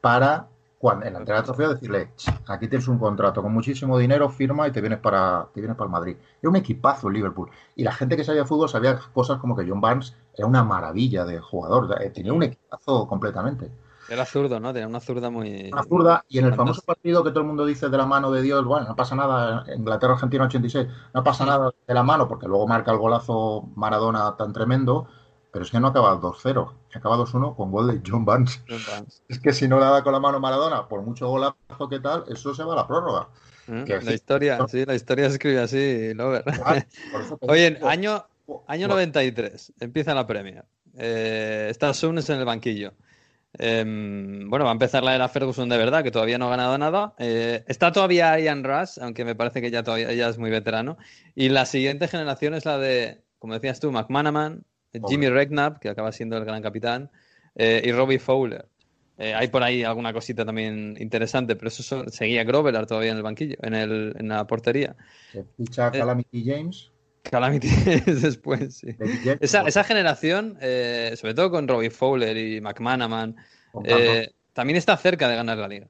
para, cuando, en la entrega del trofeo, decirle, "Ch, aquí tienes un contrato con muchísimo dinero, firma y te vienes para, te vienes para el Madrid. Era un equipazo el Liverpool. Y la gente que sabía fútbol sabía cosas como que John Barnes era una maravilla de jugador. eh, Tenía un equipazo completamente. Era zurdo, ¿no? Tenía una zurda muy... Una zurda, y en el famoso partido que todo el mundo dice de la mano de Dios, bueno, no pasa nada, Inglaterra-Argentina 86, no pasa nada de la mano, porque luego marca el golazo Maradona tan tremendo, pero es que no acaba 2-0, acaba 2-1 con gol de John Barnes. John Barnes. Es que si no le da con la mano Maradona, por mucho golazo que tal, eso se va a la prórroga. Que La historia, sí, la historia se escribe así, Lover. Ah, Oye, digo, año, año 93, empieza la Premier. Eh, está Sunes en el banquillo. Em, bueno, va a empezar la era Ferguson de verdad, que todavía no ha ganado nada. Eh, está todavía Ian Rush, aunque me parece que ya, todavía, ya es muy veterano. Y la siguiente generación es la de, como decías tú, McManaman, Jimmy Redknapp, que acaba siendo el gran capitán, eh, y Robbie Fowler. Eh, hay por ahí alguna cosita también interesante, pero eso son- seguía Grovelar todavía en el banquillo, en, el, en la portería. Se ficha Eh, Calamity James. Calamity después, sí. Esa, esa generación, eh, sobre todo con Robbie Fowler y McManaman, eh, también está cerca de ganar la liga.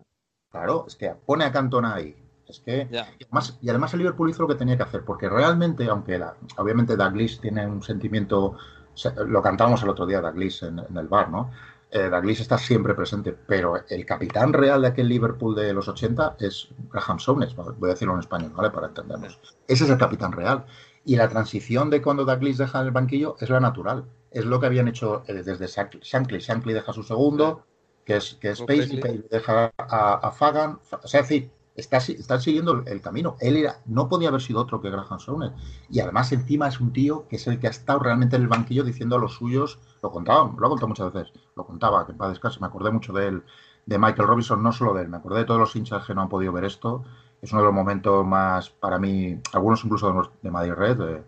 Claro, es que pone a Cantona ahí. Es que Ya. y además, y además el Liverpool hizo lo que tenía que hacer, porque realmente, aunque la- obviamente Douglas tiene un sentimiento, se- lo cantábamos el otro día, Douglas en, en el bar, ¿no? Eh, Douglas está siempre presente, pero el capitán real de aquel Liverpool de los 80 es Graham Souness, voy a decirlo en español, ¿vale? Para entendernos. Ese es el capitán real. Y la transición de cuando Douglas deja el banquillo es la natural. Es lo que habían hecho eh, desde Shankly. Shankly, deja su segundo, que es, que es Paisley, Paisley. Paisley deja a, a Fagan. O sea, es decir, está, si- está siguiendo el, camino. Él era, no podía haber sido otro que Graham Souness. Y además, encima es un tío que es el que ha estado realmente en el banquillo diciendo a los suyos, lo contaba, lo ha contado muchas veces, lo contaba, que en paz descanse, me acordé mucho de él, de Michael Robinson, no solo de él, me acordé de todos los hinchas que no han podido ver esto. Es uno de los momentos más, para mí, algunos incluso de, de Madrid Red.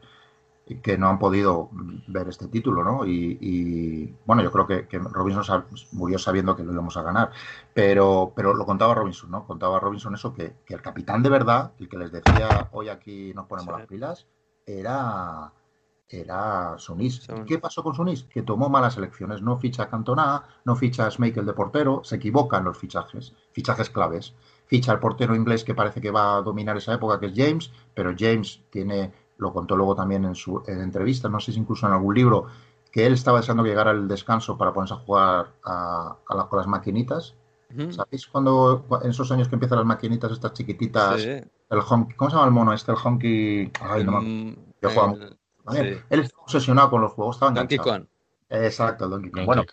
Que no han podido ver este título, ¿no? Y, bueno, yo creo que, que, Robinson murió sabiendo que lo íbamos a ganar, pero, pero lo contaba Robinson, ¿no? Contaba Robinson eso, que, que el capitán de verdad, el que les decía, hoy aquí nos ponemos las pilas, era era Sunis. ¿Qué pasó con Sunis? Que tomó malas elecciones. No ficha a Cantona, no ficha a Schmeichel de portero, se equivocan los fichajes, fichajes claves. Ficha al portero inglés que parece que va a dominar esa época, que es James, pero James tiene lo contó luego también en su entrevista, no sé si incluso en algún libro, que él estaba deseando que llegara el descanso para ponerse a jugar a, con las maquinitas. ¿Sabéis cuando en esos años que empiezan las maquinitas estas chiquititas? El honky, ¿Cómo se llama el mono este? El honky. Ay, no mm, Él estaba obsesionado con los juegos. Estaba Donkey Kong. Exacto, el Donkey Kong. bueno,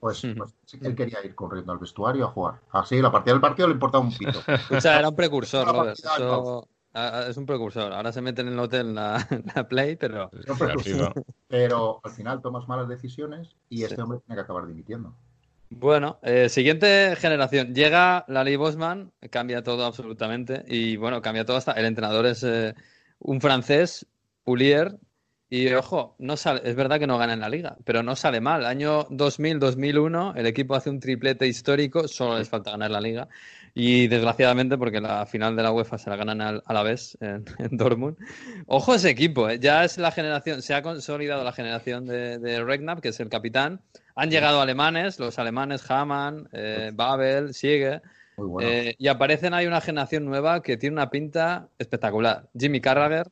Pues, pues, sí que él quería ir corriendo al vestuario a jugar. Así, la partida del partido le importaba un pito. o sea, era un precursor, Robert. Eso... Ah, ah, es un precursor. Ahora se mete en el hotel la, Play, pero. pero al final tomas malas decisiones y este hombre tiene que acabar dimitiendo. Bueno, eh, siguiente generación. Llega Lali Bosman, cambia todo absolutamente. Y bueno, cambia todo hasta. El entrenador es eh, un francés, Poulier. Y ojo, no sale, es verdad que no gana en la liga, pero no sale mal. Año 2000-2001, el equipo hace un triplete histórico, solo les falta ganar la liga. Y desgraciadamente, porque la final de la UEFA se la ganan a la vez en, Dortmund. Ojo ese equipo, ¿eh? ya es la generación, se ha consolidado la generación de, de Regnab, que es el capitán. Han llegado alemanes, los alemanes Hamann, eh, Babel, Siege. Eh, y aparecen ahí una generación nueva que tiene una pinta espectacular. Jimmy Carragher,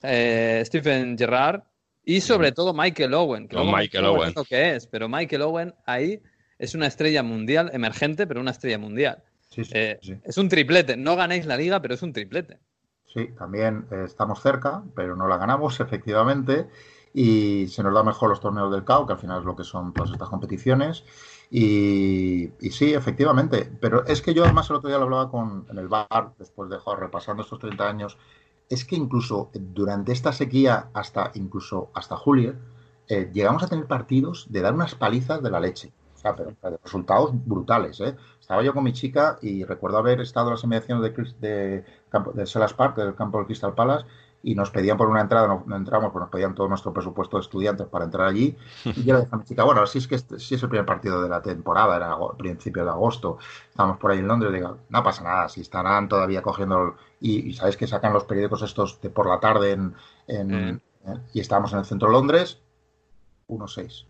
Stephen Gerrard y sobre todo Michael Owen. Que no, Michael Owen. que es, pero Michael Owen ahí es una estrella mundial, emergente, pero una estrella mundial. Eh, es un triplete. No ganéis la liga, pero es un triplete. Sí, también eh, estamos cerca, pero no la ganamos, efectivamente. Y se nos da mejor los torneos del CAO, que al final es lo que son todas estas competiciones. Y, sí, efectivamente. Pero es que yo además el otro día lo hablaba con, en el bar, después de joder, repasando estos 30 años. Es que incluso durante esta sequía, hasta incluso hasta julio, eh, llegamos a tener partidos de dar unas palizas de la leche. O sea, pero, resultados brutales, ¿eh? Estaba yo con mi chica y recuerdo haber estado en las inmediaciones de, de, de Park, del campo del Crystal Palace, y nos pedían por una entrada, no, entramos, pues nos pedían todo nuestro presupuesto de estudiantes para entrar allí. Y yo le dije a mi chica, bueno, si es que este, si es el primer partido de la temporada, era a principios de agosto, estábamos por ahí en Londres, digo, no pasa nada, si estarán todavía cogiendo, y, sabéis que sacan los periódicos estos de por la tarde en, en, y estábamos en el centro de Londres, 1-6.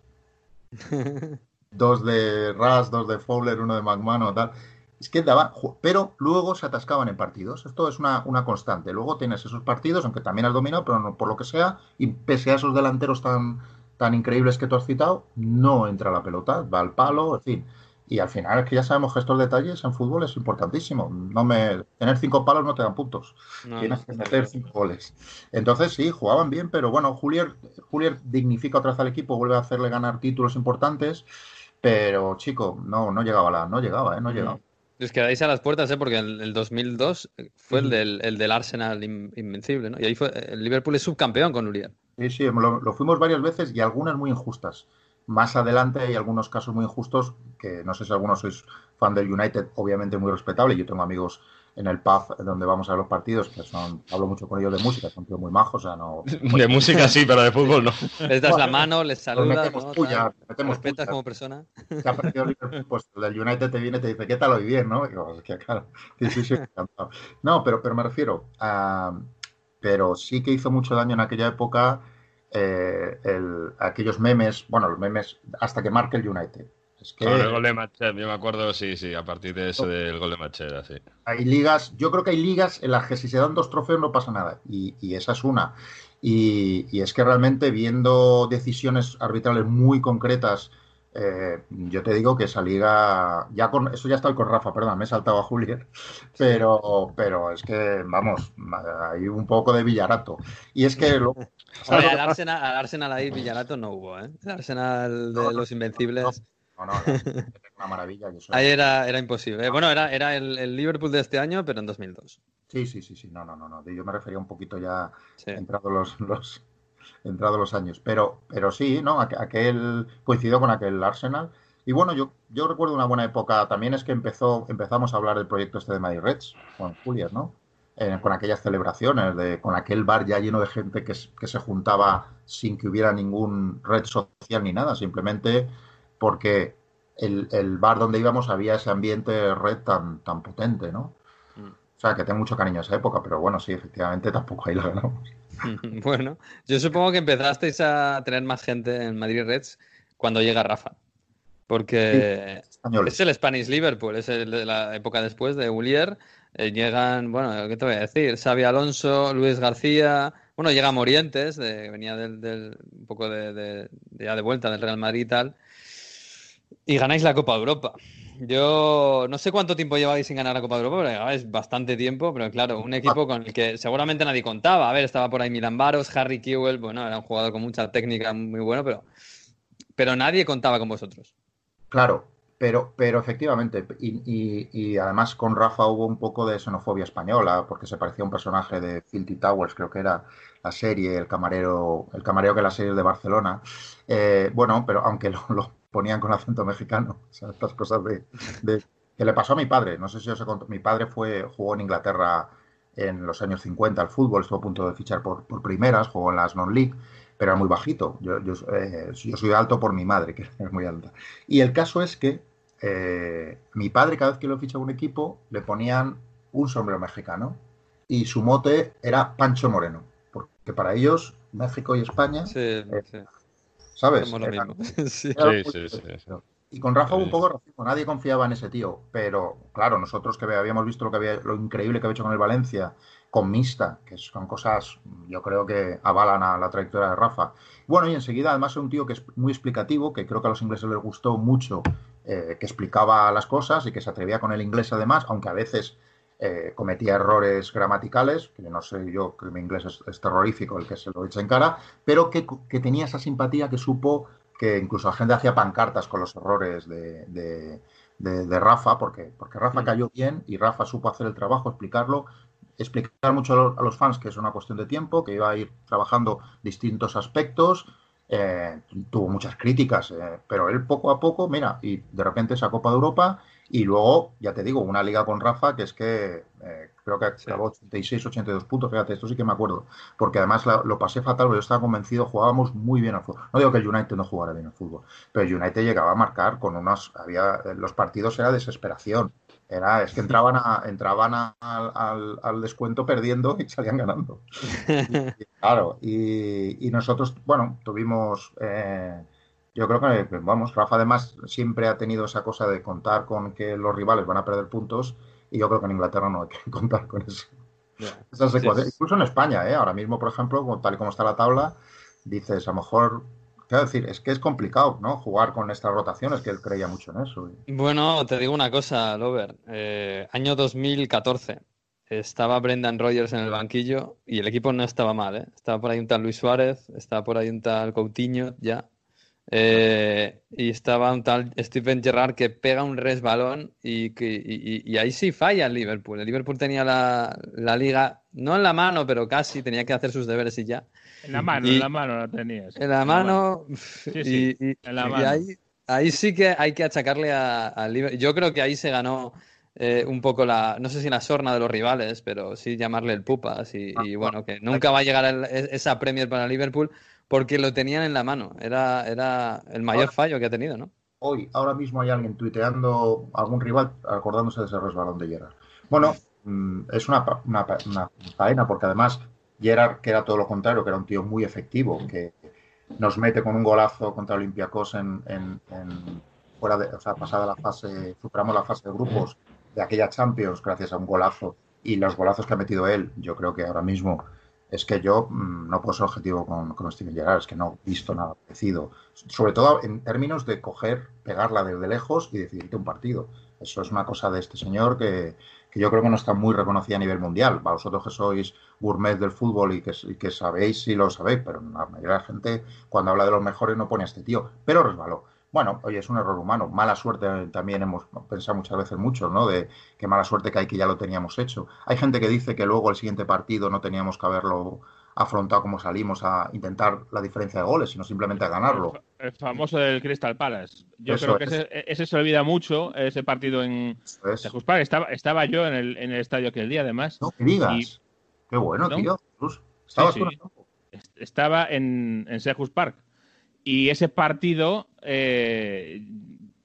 dos de Ras, dos de Fowler, uno de McMahon tal. Es que daban, pero luego se atascaban en partidos. Esto es una, una, constante. Luego tienes esos partidos, aunque también has dominado, pero no, por lo que sea, y pese a esos delanteros tan, tan increíbles que tú has citado, no entra la pelota, va al palo, en fin. Y al final es que ya sabemos que estos detalles en fútbol es importantísimo. No me tener cinco palos no te dan puntos. Tienes que meter cinco goles. Entonces sí, jugaban bien, pero bueno, Julier, Julier dignifica otra vez al equipo, vuelve a hacerle ganar títulos importantes. Pero, chico, no, no llegaba, la, no llegaba, ¿eh? No llegaba. Es que a las puertas, ¿eh? Porque el, el 2002 fue el, del, el del Arsenal invencible, ¿no? Y ahí fue, el Liverpool es subcampeón con Uriel. Sí, sí, lo, fuimos varias veces y algunas muy injustas. Más adelante hay algunos casos muy injustos, que no sé si algunos sois fan del United, obviamente muy respetable. Yo tengo amigos en el pub donde vamos a ver los partidos, que son, hablo mucho con ellos de música, son tíos muy majos, o sea, no... De música sí, pero de fútbol no. Les das la mano, les saludas, ¿no? puya, metemos respetas como persona. Se ha perdido pues el United te viene y te dice, ¿qué tal hoy bien, no? Y digo, es que claro, sí, sí, sí, No, pero, pero me refiero a... Pero sí que hizo mucho daño en aquella época eh, el, aquellos memes, bueno, los memes, hasta que marque el United es que... el gol de Macher, yo me acuerdo, sí, sí, a partir de ese del gol de Macher, sí. Hay ligas, yo creo que hay ligas en las que si se dan dos trofeos no pasa nada, y, esa es una. Y, es que realmente viendo decisiones arbitrales muy concretas, eh, yo te digo que esa liga, ya con, eso ya está con Rafa, perdón, me he saltado a Juliet, pero, pero es que, vamos, hay un poco de Villarato. Y es que... Lo, al, Arsenal, al Arsenal ahí Villarato no hubo, ¿eh? El Arsenal de los Invencibles... No, no, una maravilla. Ahí era, era imposible. Bueno, era, era el, Liverpool de este año, pero en 2002. Sí, sí, sí, sí. No, no, no. no. Yo me refería un poquito ya entrados los, los, entrado los años. Pero, pero sí, ¿no? Aquel coincidió con aquel Arsenal. Y bueno, yo, yo recuerdo una buena época. También es que empezó, empezamos a hablar del proyecto este de Madrid Reds, con Juliet, ¿no? eh, con aquellas celebraciones, de, con aquel bar ya lleno de gente que, que se juntaba sin que hubiera ningún red social ni nada, simplemente porque el, el, bar donde íbamos había ese ambiente red tan, tan potente, ¿no? Mm. O sea, que tengo mucho cariño a esa época, pero bueno, sí, efectivamente tampoco ahí la ganamos. bueno, yo supongo que empezasteis a tener más gente en Madrid Reds cuando llega Rafa. Porque es el Spanish Liverpool, es el de la época después de Ulier. Eh, llegan, bueno, ¿qué te voy a decir? Xavi Alonso, Luis García, bueno, llega Morientes, de, venía del, un poco de, de, ya de vuelta del Real Madrid y tal. Y ganáis la Copa Europa. Yo no sé cuánto tiempo lleváis sin ganar la Copa de Europa, pero es bastante tiempo, pero claro, un equipo con el que seguramente nadie contaba. A ver, estaba por ahí Milan Baros, Harry Kewell, bueno, era un jugador con mucha técnica, muy bueno, pero, pero nadie contaba con vosotros. Claro, pero, pero efectivamente, y, y, además con Rafa hubo un poco de xenofobia española, porque se parecía a un personaje de Filthy Towers, creo que era la serie, el camarero, el camarero que la serie de Barcelona. Eh, bueno, pero aunque lo, lo, ponían con acento mexicano. O sea, estas cosas de, que le pasó a mi padre. No sé si os he contado. Mi padre fue, jugó en Inglaterra en los años 50 al fútbol, estuvo a punto de fichar por, primeras, jugó en las non-league, pero era muy bajito. Yo, yo, eh, yo, soy alto por mi madre, que es muy alta. Y el caso es que eh, mi padre, cada vez que lo fichaba un equipo, le ponían un sombrero mexicano y su mote era Pancho Moreno, porque para ellos México y España sí, eh, sí. ¿Sabes? sí. Sí, sí, Y con Rafa un poco racismo, nadie confiaba en ese tío, pero claro, nosotros que habíamos visto lo que había, lo increíble que había hecho con el Valencia, con Mista, que son cosas, yo creo que avalan a la trayectoria de Rafa. Bueno, y enseguida además es un tío que es muy explicativo, que creo que a los ingleses les gustó mucho, eh, que explicaba las cosas y que se atrevía con el inglés además, aunque a veces eh, cometía errores gramaticales, que no sé yo, que mi inglés es, terrorífico el que se lo echa en cara, pero que, tenía esa simpatía que supo que incluso la gente hacía pancartas con los errores de, de, Rafa, porque, porque Rafa mm. cayó bien y Rafa supo hacer el trabajo, explicarlo, explicar mucho a los fans que es una cuestión de tiempo, que iba a ir trabajando distintos aspectos. Eh, tuvo muchas críticas, eh, pero él poco a poco, mira, y de repente esa Copa de Europa y luego, ya te digo, una liga con Rafa que es que eh, creo que acabó 86, 82 puntos, fíjate, esto sí que me acuerdo, porque además lo pasé fatal, yo estaba convencido, jugábamos muy bien al fútbol. No digo que el United no jugara bien al fútbol, pero el United llegaba a marcar con unos, había, los partidos era desesperación. Era, es que entraban a, entraban al, al, descuento perdiendo y salían ganando. claro, y, y, nosotros, bueno, tuvimos eh, yo creo que, vamos, Rafa además siempre ha tenido esa cosa de contar con que los rivales van a perder puntos y yo creo que en Inglaterra no hay que contar con eso. Incluso en España, ¿eh? ahora mismo, por ejemplo, tal y como está la tabla, dices, a lo mejor Quiero decir, es que es complicado, ¿no? Jugar con estas rotaciones, que él creía mucho en eso. Bueno, te digo una cosa, Lover. Eh, año 2014. Estaba Brendan Rogers en el banquillo y el equipo no estaba mal, ¿eh? Estaba por ahí un tal Luis Suárez, estaba por ahí un tal Coutinho, ya. Eh, y estaba un tal Stephen Gerrard que pega un resbalón y, y, ahí sí falla el Liverpool. El Liverpool tenía la, liga, no en la mano, pero casi, tenía que hacer sus deberes y ya. En la mano, en la mano la tenías. En la mano. Y, Ahí, ahí, sí que hay que achacarle al Liverpool. Yo creo que ahí se ganó eh, un poco la, no sé si la sorna de los rivales, pero sí llamarle el pupas y, y bueno, que nunca va a llegar e, esa Premier para Liverpool porque lo tenían en la mano. Era, era el mayor fallo que ha tenido, ¿no? Hoy, ahora mismo hay alguien tuiteando algún rival acordándose de ese resbalón de Gerard. Bueno, mm, es una, una, faena porque además Gerard, que era todo lo contrario, que era un tío muy efectivo, que nos mete con un golazo contra Olympiacos en, en, fuera de, o sea, pasada la fase, superamos la fase de grupos de aquella Champions gracias a un golazo y los golazos que ha metido él, yo creo que ahora mismo es que yo mm, no puedo ser objetivo con, Steven Gerrard, es que no he visto nada parecido. Sobre todo en términos de coger, pegarla desde lejos y decidirte un partido. Eso es una cosa de este señor que, yo creo que no está muy reconocida a nivel mundial. Vosotros que sois gourmet del fútbol y que, y que sabéis si lo sabéis, pero la mayoría de la gente cuando habla de los mejores no pone a este tío. Pero resbaló. Bueno, oye, es un error humano. Mala suerte también hemos pensado muchas veces mucho, ¿no? De qué mala suerte que hay que ya lo teníamos hecho. Hay gente que dice que luego el siguiente partido no teníamos que haberlo afrontado como salimos a intentar la diferencia de goles, sino simplemente a ganarlo. El, famoso del Crystal Palace. Yo creo que ese, se olvida mucho, ese partido en Park. Estaba, estaba yo en el, en el estadio aquel día, además. No, que digas. Qué bueno, tío. ¿Estabas Estaba en, en Park. Y ese partido eh,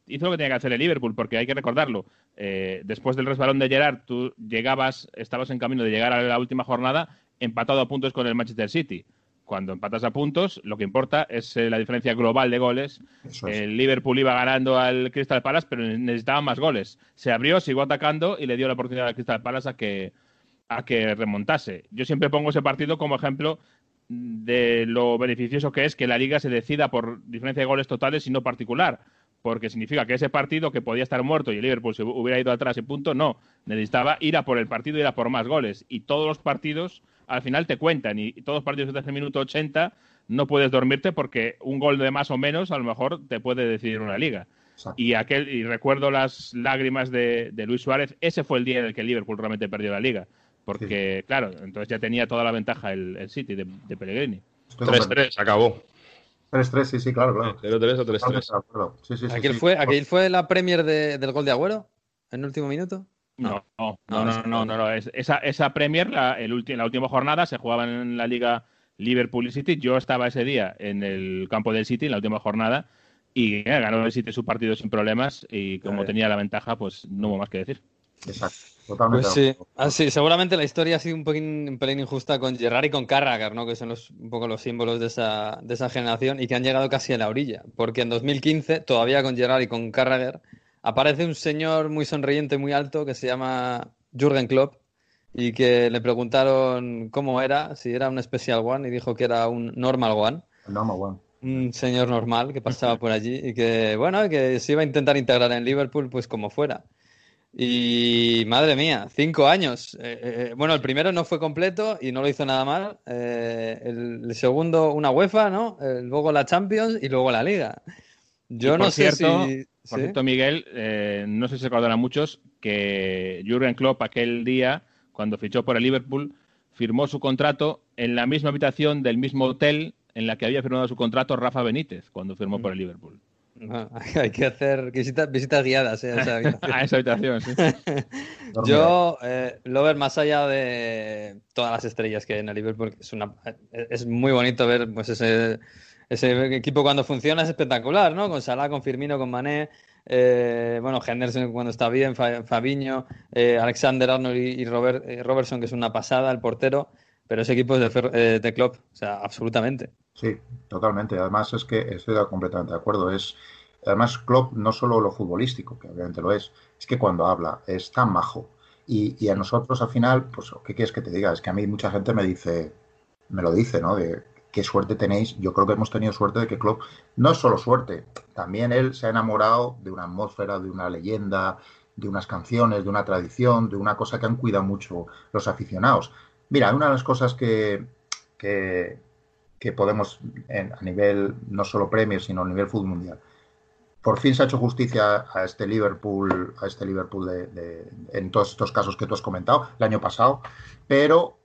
hizo lo que tenía que hacer el Liverpool, porque hay que recordarlo. Eh, después del resbalón de Gerard, tú llegabas, estabas en camino de llegar a la última jornada empatado a puntos con el Manchester City. Cuando empatas a puntos, lo que importa es eh, la diferencia global de goles. El Liverpool iba ganando al Crystal Palace, pero necesitaba más goles. Se abrió, siguió atacando y le dio la oportunidad al Crystal Palace a que, a que remontase. Yo siempre pongo ese partido como ejemplo de lo beneficioso que es que la liga se decida por diferencia de goles totales y no particular porque significa que ese partido que podía estar muerto y el Liverpool se hubiera ido atrás y punto, no, necesitaba ir a por el partido y ir a por más goles. Y todos los partidos al final te cuentan y todos los partidos desde el minuto 80 no puedes dormirte porque un gol de más o menos a lo mejor te puede decidir una liga. Y aquel y recuerdo las lágrimas de, Luis Suárez, ese fue el día en el que el Liverpool realmente perdió la liga. Porque, claro, entonces ya tenía toda la ventaja el, City de, de Pellegrini. 3-3, acabó. 3-3, sí, sí, claro, claro. 0-3 o 3-3. Sí, sí, ¿Aquel, fue, ¿Aquel fue la Premier del gol de Agüero en el último minuto? No, no, no, no, no, esa, esa Premier, la, el la última jornada, se jugaba en la liga Liverpool y City. Yo estaba ese día en el campo del City, en la última jornada, y eh, ganó el City su partido sin problemas y como tenía la ventaja, pues no hubo más que decir. Exacto, totalmente. Pues sí. Ah, sí, seguramente la historia ha sido un, un pelín injusta con Gerrard y con Carragher, ¿no? que son los, un poco los símbolos de esa, de esa generación y que han llegado casi a la orilla, porque en 2015, todavía con Gerrard y con Carragher, aparece un señor muy sonriente, muy alto, que se llama Jürgen Klopp, y que le preguntaron cómo era, si era un Special One, y dijo que era un Normal One. Normal One. Un señor normal que pasaba por allí y que, bueno, que se iba a intentar integrar en Liverpool, pues como fuera. Y madre mía, cinco años. Eh, eh, eh, bueno, el primero no fue completo y no lo hizo nada mal. el, segundo, una UEFA, ¿no? luego la Champions y luego la Liga. Yo no sé si. Por cierto, Miguel, no sé si se acordarán muchos que Jurgen Klopp aquel día, cuando fichó por el Liverpool, firmó su contrato en la misma habitación del mismo hotel en la que había firmado su contrato Rafa Benítez cuando firmó por el Liverpool. hay que hacer visitas, visitas guiadas ¿eh? a, esa habitación. a esa habitación. Sí. Yo eh, lo ver más allá de todas las estrellas que hay en el Liverpool. Es, una, es muy bonito ver pues ese, ese equipo cuando funciona, es espectacular, ¿no? Con Salah, con Firmino, con Mané. Eh, bueno, Henderson cuando está bien, Fabiño, eh, Alexander Arnold y, Robert, Robertson, que es una pasada, el portero. Pero ese equipo es de, de Klopp, o sea, absolutamente. Sí, totalmente. Además es que estoy completamente de acuerdo. Es además Klopp no solo lo futbolístico, que obviamente lo es, es que cuando habla es tan majo. Y, a nosotros al final, pues, ¿qué quieres que te diga? Es que a mí mucha gente me dice, me lo dice, ¿no? De qué suerte tenéis. Yo creo que hemos tenido suerte de que Klopp, no es solo suerte, también él se ha enamorado de una atmósfera, de una leyenda, de unas canciones, de una tradición, de una cosa que han cuidado mucho los aficionados. Mira, una de las cosas que, que, que podemos, a nivel no solo premios, sino a nivel fútbol mundial. Por fin se ha hecho justicia a este Liverpool, a este Liverpool de, en todos estos casos que tú has comentado el año pasado, pero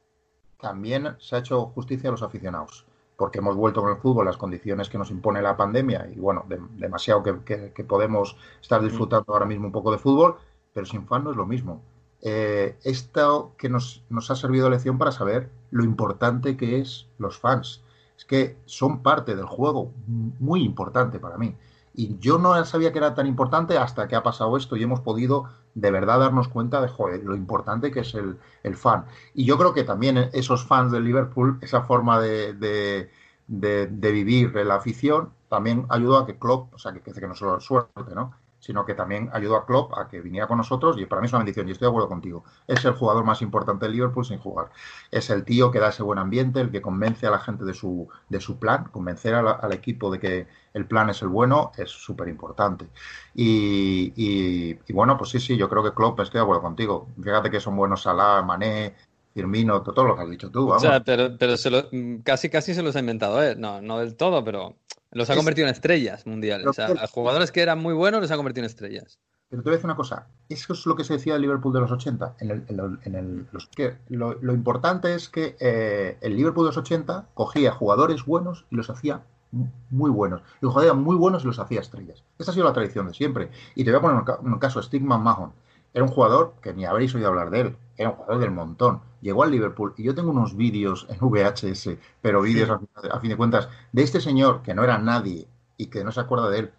también se ha hecho justicia a los aficionados, porque hemos vuelto con el fútbol las condiciones que nos impone la pandemia y bueno, demasiado que, podemos estar disfrutando ahora mismo un poco de fútbol, pero sin fan no es lo mismo. Eh, esto que nos, nos ha servido de lección para saber lo importante que es los fans es que son parte del juego muy importante para mí. Y yo no sabía que era tan importante hasta que ha pasado esto y hemos podido de verdad darnos cuenta de lo importante que es el, fan. Y yo creo que también esos fans del Liverpool, esa forma de, de, de, vivir la afición, también ayudó a que Klopp, o sea, que, que no solo suerte, ¿no? Sino que también ayudó a Klopp a que viniera con nosotros y para mí es una bendición y estoy de acuerdo contigo. Es el jugador más importante del Liverpool sin jugar. Es el tío que da ese buen ambiente, el que convence a la gente de su, de su plan, convencer al equipo de que el plan es el bueno, es súper importante. Y, bueno, pues sí, sí, yo creo que Klopp, estoy de acuerdo contigo. Fíjate que son buenos Salah, Mané, Firmino, todo lo que has dicho tú. O sea, pero, pero casi, casi se los ha inventado él. No, no del todo, pero los ha convertido en estrellas mundiales. O sea, a jugadores que eran muy buenos los ha convertido en estrellas. Pero te voy a decir una cosa, eso es lo que se decía del Liverpool de los 80. En el, en el- en el- los que, lo, lo importante es que eh, el Liverpool de los 80 cogía jugadores buenos y los hacía mu- muy buenos. Y los jugadores muy buenos y los hacía estrellas. Esa ha sido la tradición de siempre. Y te voy a poner un, un caso, Stigman Mahon. Era un jugador que ni habréis oído hablar de él. Era un jugador del montón. Llegó al Liverpool y yo tengo unos vídeos en VHS, pero vídeos a, fin de- a fin de cuentas, de este señor que no era nadie y que no se acuerda de él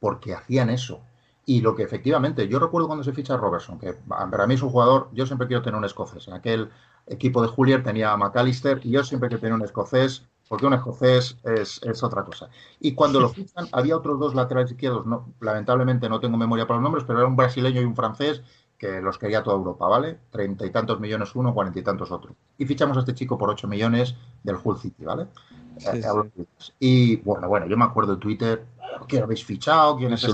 porque hacían eso. Y lo que efectivamente, yo recuerdo cuando se ficha Robertson, que para mí es un jugador, yo siempre quiero tener un escocés. En aquel equipo de Julier tenía a McAllister y yo siempre quiero tener un escocés, porque un escocés es, es otra cosa. Y cuando lo fichan, había otros dos laterales izquierdos, no, lamentablemente no tengo memoria para los nombres, pero era un brasileño y un francés que los quería toda Europa, ¿vale? Treinta y tantos millones uno, cuarenta y tantos otro. Y fichamos a este chico por ocho millones del Hull City, ¿vale? Sí, Eh, sí. Y bueno, bueno, yo me acuerdo de Twitter, ¿quién habéis fichado? ¿Quién es.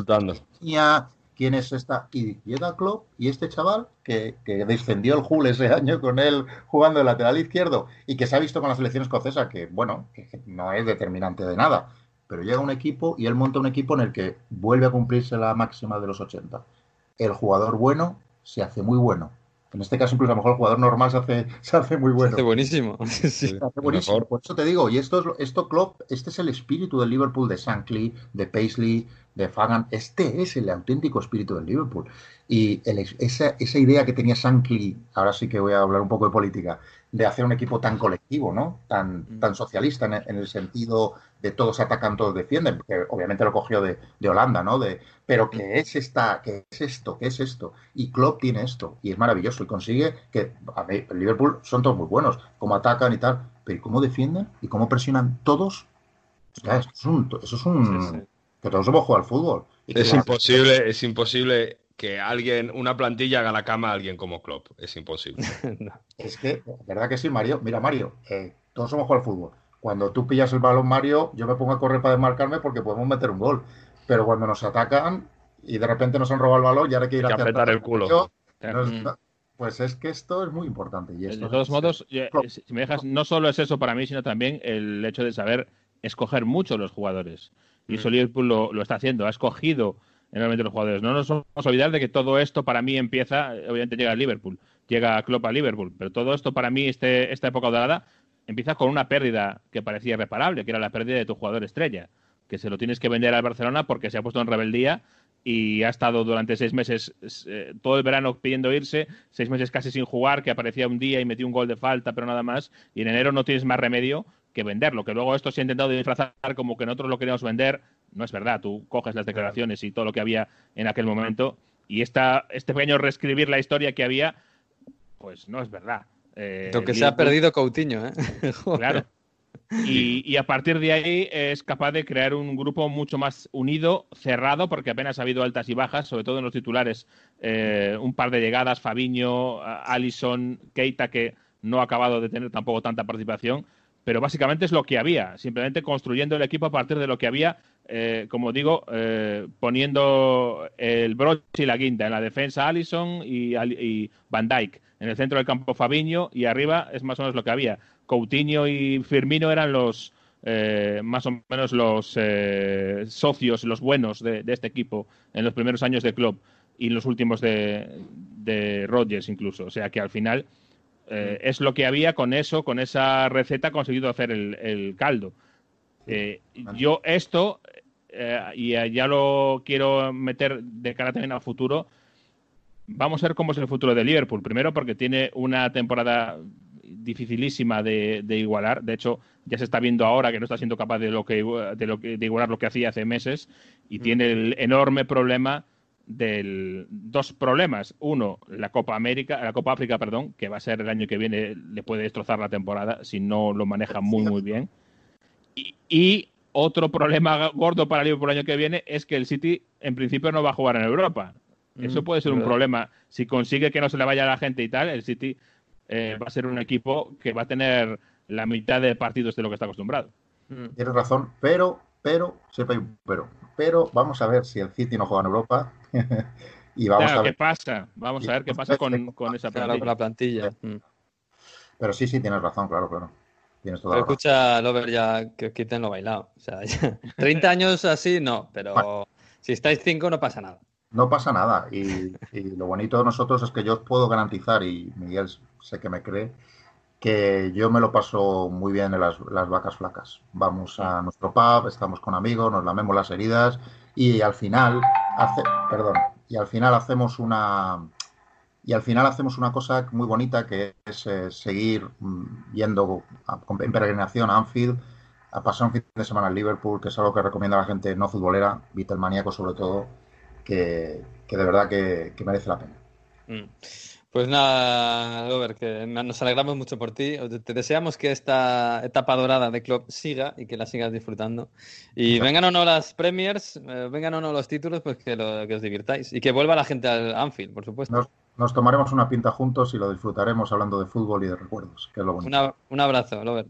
Mía, quién es esta. Y llega Klopp y este chaval que, que descendió el Hull ese año con él jugando de lateral izquierdo y que se ha visto con la selección escocesa, que bueno, que no es determinante de nada. Pero llega un equipo y él monta un equipo en el que vuelve a cumplirse la máxima de los 80. El jugador bueno se hace muy bueno. En este caso, incluso a lo mejor el jugador normal se hace, se hace muy bueno. Hace buenísimo. Sí. Se hace buenísimo. mejor. Por eso te digo, y esto es lo- esto Klopp, este es el espíritu del Liverpool de Shankly, de Paisley, de Fagan. Este es el auténtico espíritu del Liverpool. Y el- esa, esa idea que tenía Shankly, ahora sí que voy a hablar un poco de política, de hacer un equipo tan colectivo, ¿no? Tan, tan socialista en, en el sentido de todos atacan, todos defienden, que obviamente lo cogió de, de Holanda, ¿no? De, pero que es esta, que es esto, que es esto. Y Klopp tiene esto, y es maravilloso, y consigue que a el Liverpool son todos muy buenos, cómo atacan y tal, pero ¿y cómo defienden? ¿Y cómo presionan todos? O sea, eso es un, eso es un Sí, sí. que todos hemos jugado al fútbol. Y Es que- imposible, es imposible que alguien, una plantilla haga la cama a alguien como Klopp. Es imposible. No. Es que, ¿verdad que sí, Mario? Mira, Mario, eh, todos hemos jugado al fútbol. Cuando tú pillas el balón, Mario, yo me pongo a correr para desmarcarme porque podemos meter un gol. Pero cuando nos atacan y de repente nos han robado el balón y ahora hay que ir Hay que hacia apretar atrás, el culo. yo, es- pues es que esto es muy importante. Y esto De todos es- modos, yo- si me dejas, no solo es eso para mí, sino también el hecho de saber escoger mucho los jugadores. Y eso Liverpool lo, lo está haciendo, ha escogido enormemente los jugadores. No nos vamos a olvidar de que todo esto para mí empieza, obviamente llega a Liverpool, llega Klopp a Liverpool, pero todo esto para mí, este, esta época dorada, empieza con una pérdida que parecía irreparable, que era la pérdida de tu jugador estrella, que se lo tienes que vender al Barcelona porque se ha puesto en rebeldía y ha estado durante seis meses, eh, todo el verano pidiendo irse, seis meses casi sin jugar, que aparecía un día y metió un gol de falta, pero nada más, y en enero no tienes más remedio que venderlo, que luego esto se ha intentado disfrazar como que nosotros lo queríamos vender, no es verdad, tú coges las declaraciones y todo lo que había en aquel momento, y esta, este pequeño reescribir la historia que había, pues no es verdad. Eh, Lo que se ha perdido Coutinho, ¿eh? Claro. Y, y a partir de ahí es capaz de crear un grupo mucho más unido, cerrado, porque apenas ha habido altas y bajas, sobre todo en los titulares. Eh, un par de llegadas, Fabiño, Allison, Keita, que no ha acabado de tener tampoco tanta participación, pero básicamente es lo que había, simplemente construyendo el equipo a partir de lo que había, eh, como digo, eh, poniendo el broche y la guinda en la defensa Allison y, y Van Dijk, en el centro del campo Fabiño y arriba es más o menos lo que había. Coutinho y Firmino eran los eh, más o menos los eh, socios, los buenos de, de este equipo en los primeros años de club y en los últimos de, de Rodgers incluso. O sea que al final eh, es lo que había con eso, con esa receta conseguido hacer el, el caldo. Eh, yo esto, eh, y ya lo quiero meter de cara también al futuro, vamos a ver cómo es el futuro de Liverpool. Primero porque tiene una temporada dificilísima de, de igualar. De hecho, ya se está viendo ahora que no está siendo capaz de, lo que, de, lo que, de igualar lo que hacía hace meses y tiene el enorme problema del dos problemas. Uno, la Copa América, la Copa África, perdón, que va a ser el año que viene, le puede destrozar la temporada si no lo maneja muy muy bien. Y, y otro problema gordo para Liverpool el año que viene es que el City en principio no va a jugar en Europa. Eso Mm, puede ser un problema. Si consigue que no se le vaya la gente y tal, el City eh, va a ser un equipo que va a tener la mitad de partidos de lo que está acostumbrado. Mm. Tienes razón, pero, pero, siempre hay un pero. Pero vamos a ver si el City no juega en Europa. y vamos Claro, a ¿qué ver. pasa? Vamos a ver qué pasa con, con esa plantilla. la plantilla. Mm. Pero sí, sí, tienes razón, claro, claro. Tienes toda Pero la razón. escucha, Lover, ya que os quiten lo bailado. O sea, ya- 30 años así, no, pero si estáis 5 no pasa nada. No pasa nada. Y, y, lo bonito de nosotros es que yo os puedo garantizar, y Miguel sé que me cree, que yo me lo paso muy bien en las, las vacas flacas. Vamos a nuestro pub, estamos con amigos, nos lamemos las heridas y al final, hace, perdón, y al final hacemos una y al final hacemos una cosa muy bonita que es eh, seguir mm, yendo en peregrinación a Anfield, a pasar un fin de semana en Liverpool, que es algo que recomienda a la gente no futbolera, maníaco sobre todo, que, que de verdad que, que, merece la pena. Mm. Pues nada, Robert, que nos alegramos mucho por ti. Te deseamos que esta etapa dorada de club siga y que la sigas disfrutando. Y vengan o no las premiers, eh, vengan o no los títulos, pues que, lo, que, os divirtáis. Y que vuelva la gente al Anfield, por supuesto. Nos, nos, tomaremos una pinta juntos y lo disfrutaremos hablando de fútbol y de recuerdos, que es lo bonito. Una, un abrazo, Robert.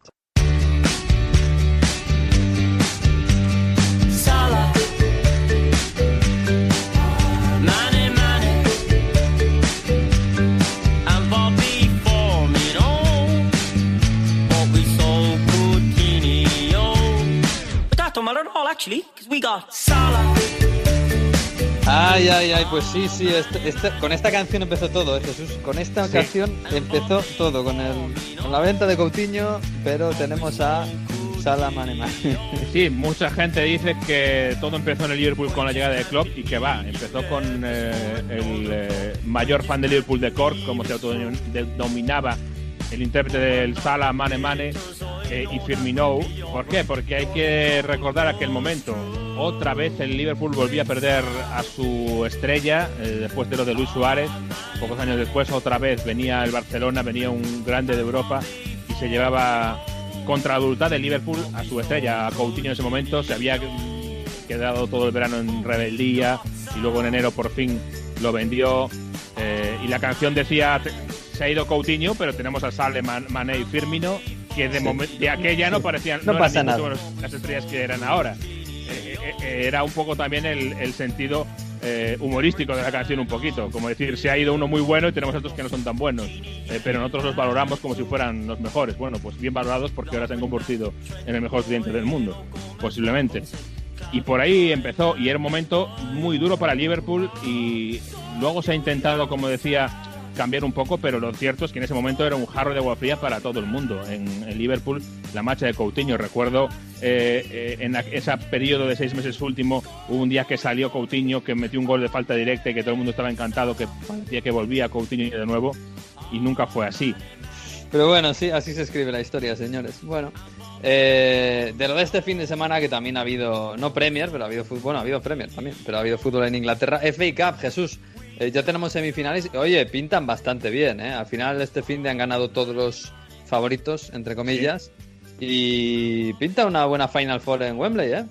Ay, ay, ay, pues sí, sí, este, este, con esta canción empezó todo, ¿eh, Jesús. Con esta sí. canción empezó todo, con, el, con la venta de Coutinho, pero tenemos a Salah Mane Sí, mucha gente dice que todo empezó en el Liverpool con la llegada de Klopp y que va, empezó con eh, el eh, mayor fan de Liverpool de Cork, como se autodenominaba el intérprete del Salah Mane Mane eh, y Firmino. ¿Por qué? Porque hay que recordar aquel momento. Otra vez el Liverpool volvía a perder a su estrella eh, después de lo de Luis Suárez. Pocos años después otra vez venía el Barcelona, venía un grande de Europa y se llevaba contra la voluntad del Liverpool a su estrella. A Coutinho en ese momento se había quedado todo el verano en rebeldía y luego en enero por fin lo vendió. Eh, y la canción decía se ha ido Coutinho, pero tenemos a Sale, Man, Mané y Firmino, que de, sí. de aquella no parecían no, no pasa las estrellas que eran ahora. Eh, eh, era un poco también el, el sentido eh, humorístico de la canción, un poquito. Como decir, se ha ido uno muy bueno y tenemos otros que no son tan buenos, eh, pero nosotros los valoramos como si fueran los mejores. Bueno, pues bien valorados porque ahora se han convertido en el mejor cliente del mundo, posiblemente. Y por ahí empezó, y era un momento muy duro para Liverpool, y luego se ha intentado, como decía, cambiar un poco, pero lo cierto es que en ese momento era un jarro de agua fría para todo el mundo. En, Liverpool, la marcha de Coutinho, recuerdo eh, eh, en ese periodo de seis meses último, hubo un día que salió Coutinho, que metió un gol de falta directa y que todo el mundo estaba encantado, que parecía que volvía Coutinho de nuevo, y nunca fue así. Pero bueno, sí, así se escribe la historia, señores. Bueno, eh, de lo de este fin de semana que también ha habido, no Premier, pero ha habido fútbol, bueno, ha habido Premier también, pero ha habido fútbol en Inglaterra. FA Cup, Jesús, eh, ya tenemos semifinales. Oye, pintan bastante bien, ¿eh? Al final este fin de han ganado todos los favoritos, entre comillas, sí. y pinta una buena Final Four en Wembley, ¿eh?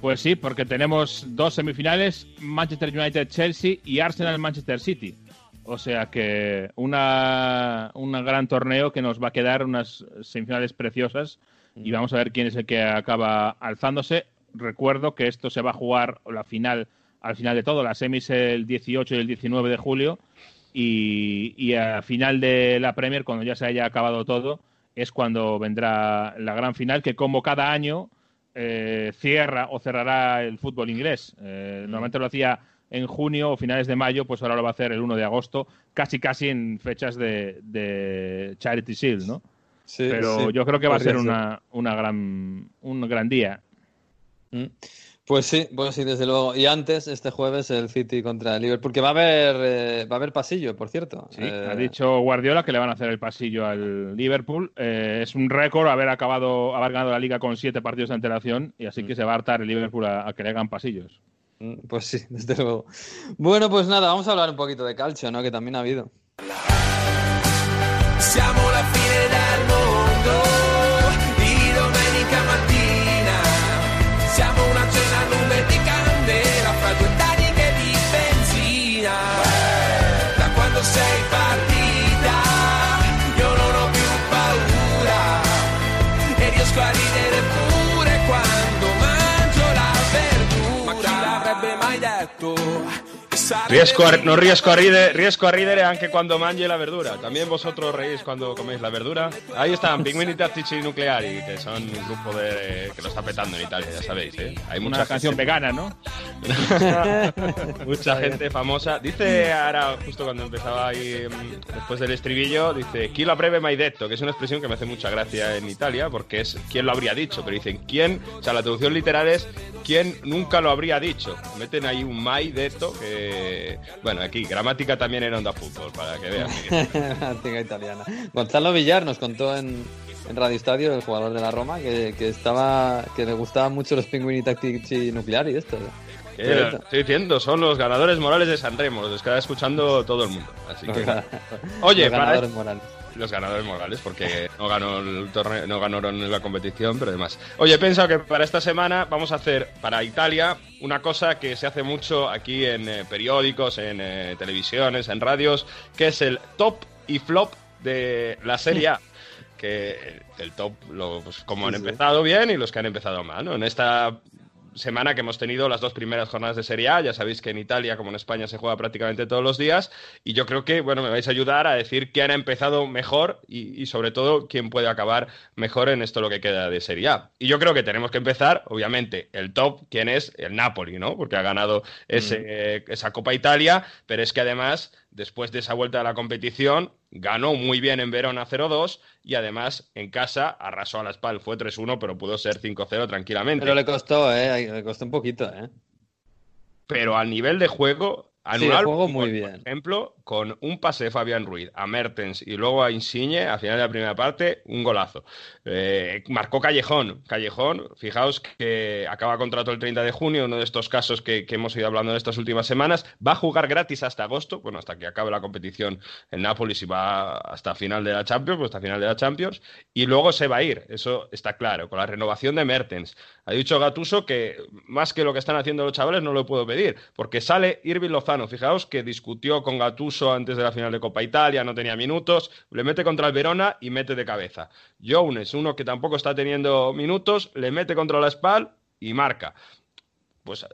Pues sí, porque tenemos dos semifinales, Manchester United-Chelsea y Arsenal-Manchester City. O sea que una, un gran torneo que nos va a quedar unas semifinales preciosas y vamos a ver quién es el que acaba alzándose. Recuerdo que esto se va a jugar la final al final de todo, la semis el 18 y el 19 de julio y, y al final de la Premier, cuando ya se haya acabado todo, es cuando vendrá la gran final que como cada año eh, cierra o cerrará el fútbol inglés. Eh, normalmente lo hacía en junio o finales de mayo, pues ahora lo va a hacer el 1 de agosto, casi casi en fechas de, de Charity Shield, ¿no? Sí, Pero sí, yo creo que va a ser una, una gran, un gran día. Mm. Pues sí, pues sí, desde luego. Y antes, este jueves, el City contra el Liverpool, que va a haber, eh, va a haber pasillo, por cierto. Sí, eh... ha dicho Guardiola que le van a hacer el pasillo al Liverpool. Eh, es un récord haber acabado, haber ganado la liga con siete partidos de antelación y así mm. que se va a hartar el Liverpool a, a que le hagan pasillos. Pues sí, desde luego. Bueno, pues nada, vamos a hablar un poquito de calcio, ¿no? Que también ha habido. Riesco a, no riesco a, ridere, riesco a ridere anche quando mangi la verdura. También vosotros reís cuando coméis la verdura. Ahí están, Pinguini Tattici Nucleari, que son un grupo de, que lo está petando en Italia, ya sabéis. ¿eh? Hay mucha Una canción vegana, ¿no? Mucha gente famosa. Dice ahora, justo cuando empezaba ahí, mm, después del estribillo, dice, ¿quién lo breve mai detto? Que es una expresión que me hace mucha gracia en Italia, porque es ¿quién lo habría dicho? Pero dicen, ¿quién? O sea, la traducción literal es ¿quién nunca lo habría dicho? Meten ahí un mai detto que... Bueno, aquí, gramática también en Onda Fútbol, para que vean. Gramática italiana. Gonzalo Villar nos contó en, en Radio Estadio, el jugador de la Roma, que, que estaba que le gustaban mucho los Pinguini Tactici Nucleari y esto. Eh, estoy diciendo, son los ganadores morales de San Remo, los que está escuchando todo el mundo. Así que, oye, los ganadores para... morales. Los ganadores morales, porque no ganó el torneo, no ganaron la competición, pero demás. Oye, he pensado que para esta semana vamos a hacer para Italia una cosa que se hace mucho aquí en eh, periódicos, en eh, televisiones, en radios, que es el top y flop de la Serie A. que el top, lo, pues, como han empezado bien y los que han empezado mal, ¿no? En esta semana que hemos tenido las dos primeras jornadas de Serie A, ya sabéis que en Italia como en España se juega prácticamente todos los días. Y yo creo que, bueno, me vais a ayudar a decir quién ha empezado mejor y, y sobre todo quién puede acabar mejor en esto lo que queda de Serie A. Y yo creo que tenemos que empezar, obviamente, el top, quién es el Napoli, ¿no? Porque ha ganado ese, eh, esa Copa Italia, pero es que además después de esa vuelta a la competición, ganó muy bien en Verona 0-2 y además en casa arrasó a la Spal. Fue 3-1, pero pudo ser 5-0 tranquilamente. Pero le costó, ¿eh? Le costó un poquito, ¿eh? Pero a nivel de juego, Sí, anular el juego muy por bien. ejemplo, con un pase de Fabián Ruiz a Mertens y luego a Insigne, al final de la primera parte, un golazo. Eh, marcó Callejón. Callejón, fijaos que acaba contrato el 30 de junio, uno de estos casos que, que hemos ido hablando en estas últimas semanas. Va a jugar gratis hasta agosto, bueno, hasta que acabe la competición en Nápoles y va hasta final de la Champions, pues hasta final de la Champions, y luego se va a ir, eso está claro, con la renovación de Mertens. Ha dicho Gatuso que más que lo que están haciendo los chavales no lo puedo pedir, porque sale Irving Lozano, fijaos que discutió con Gatuso antes de la final de Copa Italia, no tenía minutos, le mete contra el Verona y mete de cabeza. Jones, uno que tampoco está teniendo minutos, le mete contra la Spal y marca. Pues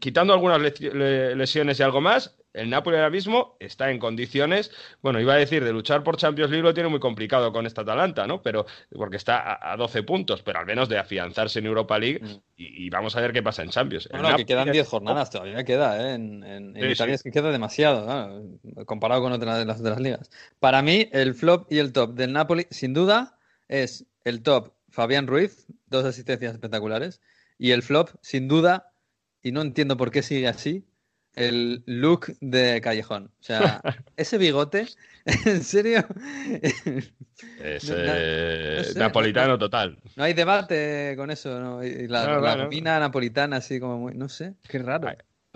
quitando algunas le- le- lesiones y algo más, el Napoli ahora mismo está en condiciones, bueno, iba a decir, de luchar por Champions League lo tiene muy complicado con esta Atalanta, ¿no? Pero, porque está a, a 12 puntos, pero al menos de afianzarse en Europa League y, y vamos a ver qué pasa en Champions. Bueno, que quedan es- 10 jornadas, todavía queda, ¿eh? En, en- en Sí, Italia sí. es que queda demasiado, ¿no? comparado con otras de las otras ligas. Para mí, el flop y el top del Napoli, sin duda, es el top Fabián Ruiz, dos asistencias espectaculares, y el flop, sin duda, y no entiendo por qué sigue así, el look de Callejón. O sea, ese bigote, en serio, Es No- no- eh, no sé, napolitano total. no hay debate con eso, ¿no? Y la, la napolitana así como muy, no sé, qué raro.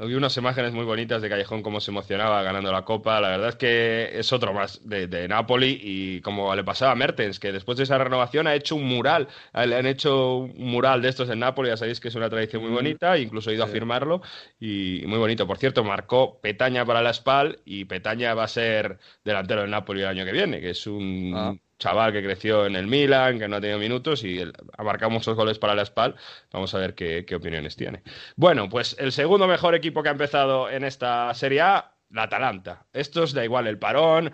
Vi unas imágenes muy bonitas de Callejón, cómo se emocionaba ganando la Copa. La verdad es que es otro más de, de Napoli y como le pasaba a Mertens, que después de esa renovación ha hecho un mural. Le han hecho un mural de estos en Napoli, ya sabéis que es una tradición muy Mm. bonita, incluso he ido a firmarlo y muy bonito. Por cierto, marcó Petaña para la SPAL y Petaña va a ser delantero del Napoli el año que viene, que es un Ah. Chaval que creció en el Milan, que no ha tenido minutos y él ha marcado muchos goles para la SPAL. Vamos a ver qué, qué opiniones tiene. Bueno, pues el segundo mejor equipo que ha empezado en esta Serie A, la Atalanta. Estos da igual el parón,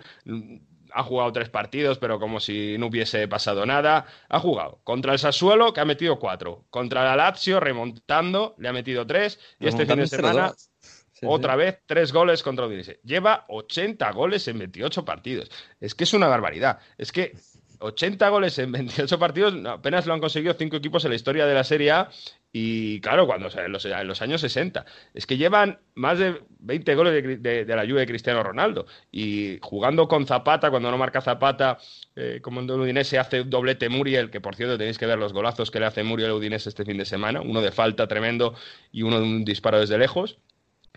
ha jugado tres partidos, pero como si no hubiese pasado nada. Ha jugado contra el Sassuolo, que ha metido cuatro. Contra la Lazio, remontando, le ha metido tres. Y este fin de semana, 0-2. Otra vez, tres goles contra Udinese. Lleva 80 goles en 28 partidos. Es que es una barbaridad. Es que 80 goles en 28 partidos, apenas lo han conseguido cinco equipos en la historia de la Serie A. Y claro, cuando o sea, en, los, en los años 60. Es que llevan más de 20 goles de, la Juve de Cristiano Ronaldo. Y jugando con Zapata, cuando no marca Zapata, eh, como en Udinese hace doblete Muriel, que por cierto tenéis que ver los golazos que le hace Muriel al Udinese este fin de semana. Uno de falta tremendo y uno de un disparo desde lejos.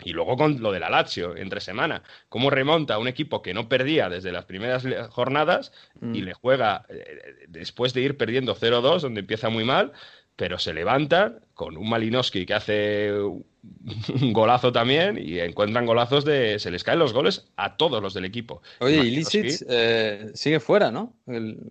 Y luego con lo de la Lazio, entre semana. Cómo remonta a un equipo que no perdía desde las primeras jornadas y Mm. le juega eh, después de ir perdiendo 0-2, donde empieza muy mal, pero se levantan con un Malinowski que hace un golazo también y encuentran golazos de... Se les caen los goles a todos los del equipo. Oye, y Lisic eh, sigue fuera, ¿no?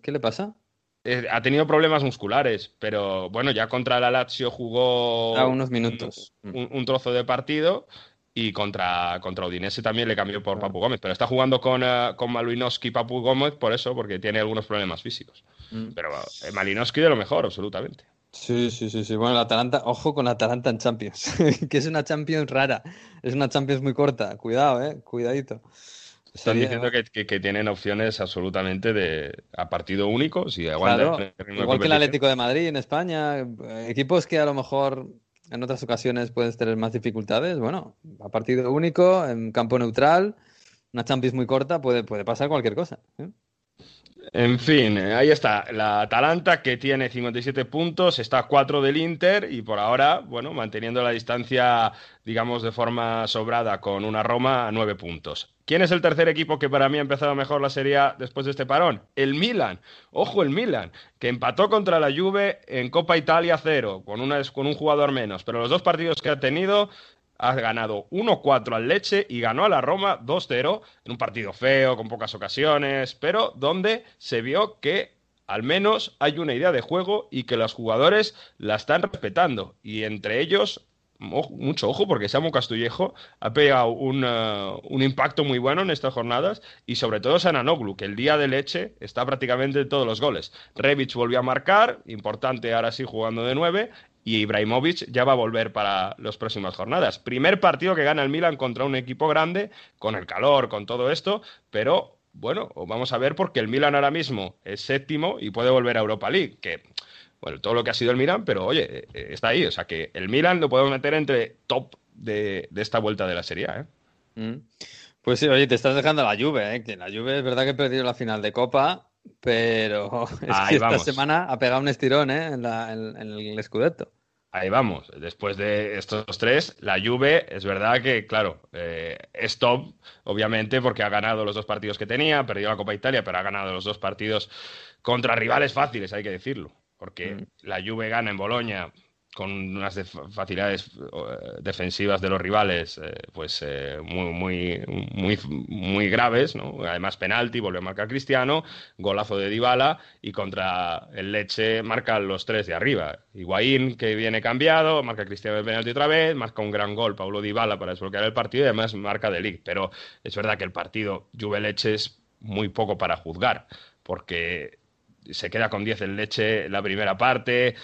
¿Qué le pasa? eh, ha tenido problemas musculares, pero bueno, ya contra la Lazio jugó Ah, unos minutos. un, un- un trozo de partido y contra, contra Udinese también le cambió por Papu Gómez, pero está jugando con, eh, con Malinowski y Papu Gómez por eso, porque tiene algunos problemas físicos. Mm. Pero eh, Malinowski de lo mejor, absolutamente. Sí, sí, sí, sí. Bueno, la Atalanta, ojo con la Atalanta en Champions, que es una Champions rara, es una Champions muy corta. Cuidado, eh, cuidadito. Están diciendo que, tienen opciones absolutamente de a partido único. Si claro, igual que el Atlético de Madrid en España, equipos que a lo mejor en otras ocasiones puedes tener más dificultades. Bueno, a partido único, en campo neutral, una Champions muy corta, puede, puede pasar cualquier cosa. ¿eh? En fin, eh, ahí está. La Atalanta que tiene 57 puntos, está a 4 del Inter y por ahora, bueno, manteniendo la distancia, digamos, de forma sobrada con una Roma a 9 puntos. ¿Quién es el tercer equipo que para mí ha empezado mejor la Serie después de este parón? El Milan. Ojo, el Milan, que empató contra la Juve en Copa Italia 0, con, con un jugador menos. Pero los dos partidos que ha tenido ha ganado 1-4 al Leche y ganó a la Roma 2-0 en un partido feo, con pocas ocasiones, pero donde se vio que al menos hay una idea de juego y que los jugadores la están respetando. Y entre ellos, mucho ojo, porque Samu Castillejo ha pegado un, uh, un, impacto muy bueno en estas jornadas y sobre todo Sananoglu, que el día de leche está prácticamente en todos los goles. Rebic volvió a marcar, importante ahora sí jugando de nueve, y Ibrahimovic ya va a volver para las próximas jornadas. Primer partido que gana el Milan contra un equipo grande, con el calor, con todo esto, pero bueno, vamos a ver porque el Milan ahora mismo es séptimo y puede volver a Europa League, que bueno, todo lo que ha sido el Milan, pero oye, eh, está ahí, o sea que el Milan lo podemos meter entre top de, esta vuelta de la Serie. ¿eh? Mm. Pues sí, oye, te estás dejando la Juve, ¿eh? que la Juve es verdad que ha perdido la final de Copa, pero es que esta semana ha pegado un estirón ¿eh? en, el Scudetto. Ahí vamos. Después de estos tres, la Juve es verdad que, claro, eh, es top, obviamente, porque ha ganado los dos partidos que tenía, ha perdido la Copa Italia, pero ha ganado los dos partidos contra rivales fáciles, hay que decirlo. Porque mm. la Juve gana en Boloña con unas facilidades eh, defensivas de los rivales eh, pues eh, muy, muy, muy, muy graves, ¿no? además penalti, vuelve a marcar Cristiano, golazo de Dybala y contra el Leche marcan los tres de arriba. Higuaín que viene cambiado, marca Cristiano de penalti otra vez, marca un gran gol Paulo Dybala para desbloquear el partido y además marca de pero es verdad que el partido Juve-Leche es muy poco para juzgar porque se queda con 10 en leche la primera parte.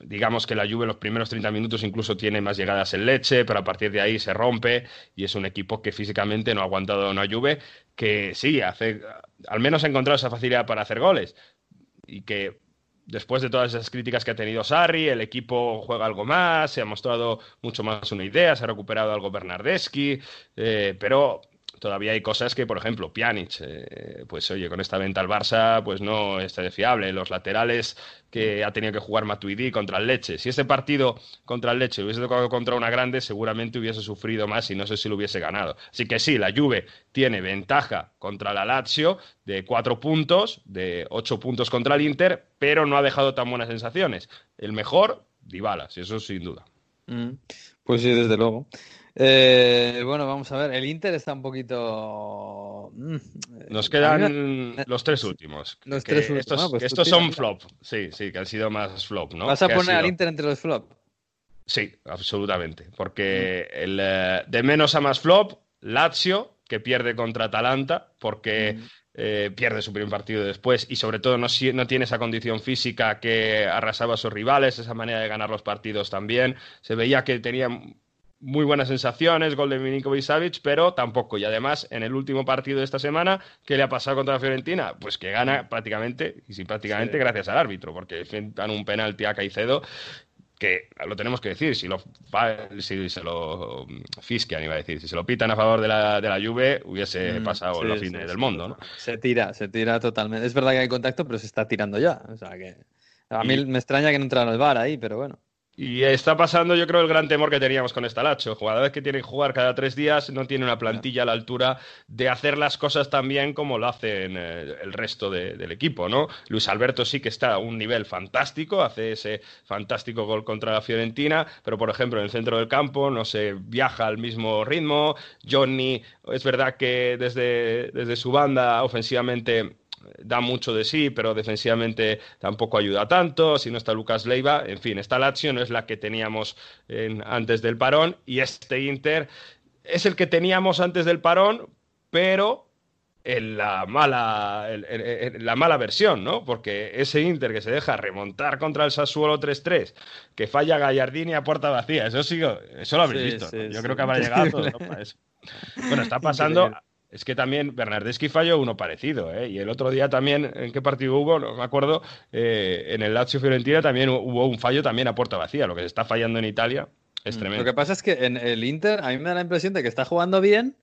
Digamos que la Juve los primeros 30 minutos incluso tiene más llegadas en leche, pero a partir de ahí se rompe y es un equipo que físicamente no ha aguantado una Juve que sí, hace, al menos ha encontrado esa facilidad para hacer goles y que después de todas esas críticas que ha tenido Sarri, el equipo juega algo más, se ha mostrado mucho más una idea, se ha recuperado algo Bernardeschi, eh, pero todavía hay cosas que, por ejemplo, Pjanic, eh, pues oye, con esta venta al Barça, pues no está de fiable. Los laterales que ha tenido que jugar Matuidi contra el Leche. Si este partido contra el Leche hubiese tocado contra una grande, seguramente hubiese sufrido más y no sé si lo hubiese ganado. Así que sí, la Juve tiene ventaja contra la Lazio de cuatro puntos, de ocho puntos contra el Inter, pero no ha dejado tan buenas sensaciones. El mejor, Dybala, eso sin duda. Mm. pues sí, desde luego. Eh, bueno, vamos a ver. El Inter está un poquito. Mm, Nos quedan los tres últimos. Los tres últimos. Pues estos, son flop. Sí, sí, que han sido más flop, ¿no? ¿Vas a poner al Inter entre los flop? Sí, absolutamente. Porque mm. el, eh, de menos a más flop, Lazio, que pierde contra Atalanta, porque. Mm. Eh, pierde su primer partido después y sobre todo no, no, tiene esa condición física que arrasaba a sus rivales, esa manera de ganar los partidos también. Se veía que tenía muy buenas sensaciones, gol de Milinkovic Savic, pero tampoco. Y además, en el último partido de esta semana, ¿qué le ha pasado contra la Fiorentina? Pues que gana prácticamente, y sí, prácticamente gracias al árbitro, porque dan un penalti a Caicedo que lo tenemos que decir, si lo si se lo fisquian, iba a decir, si se lo pitan a favor de la, de la Juve, hubiese mm, pasado la fin del mundo, ¿no? Se tira, se tira totalmente. Es verdad que hay contacto, pero se está tirando ya. O sea que a mí me extraña que no entrara el bar ahí, pero bueno. Y está pasando, yo creo, el gran temor que teníamos con esta Lacho. Jugadores que tienen que jugar cada tres días no tienen una plantilla a la altura de hacer las cosas tan bien como lo hacen eh, el resto del equipo, ¿no? Luis Alberto sí que está a un nivel fantástico, hace ese fantástico gol contra la Fiorentina, pero por ejemplo en el centro del campo no se viaja al mismo ritmo. Johnny, es verdad que desde, desde su banda ofensivamente da mucho de sí, pero defensivamente tampoco ayuda tanto. Si no está Lucas Leiva, en fin, esta Lazio no es la que teníamos antes del parón y este Inter es el que teníamos antes del parón, pero en la mala, en, en- en la mala versión, ¿no? Porque ese Inter que se deja remontar contra el Sassuolo 3-3, que falla Gallardini a puerta vacía, eso sí, eso lo habréis Sí, visto. sí, ¿no? Yo sí. creo que habrá llegado todo, ¿no? Bueno, está pasando. Es que también Bernardeschi falló uno parecido, ¿eh? Y el otro día también, ¿en qué partido hubo? No me acuerdo. eh, en el Lazio Fiorentina también hubo un fallo también a puerta vacía. Lo que se está fallando en Italia es Lo tremendo. que pasa es que en el Inter a mí me da la impresión de que está jugando bien,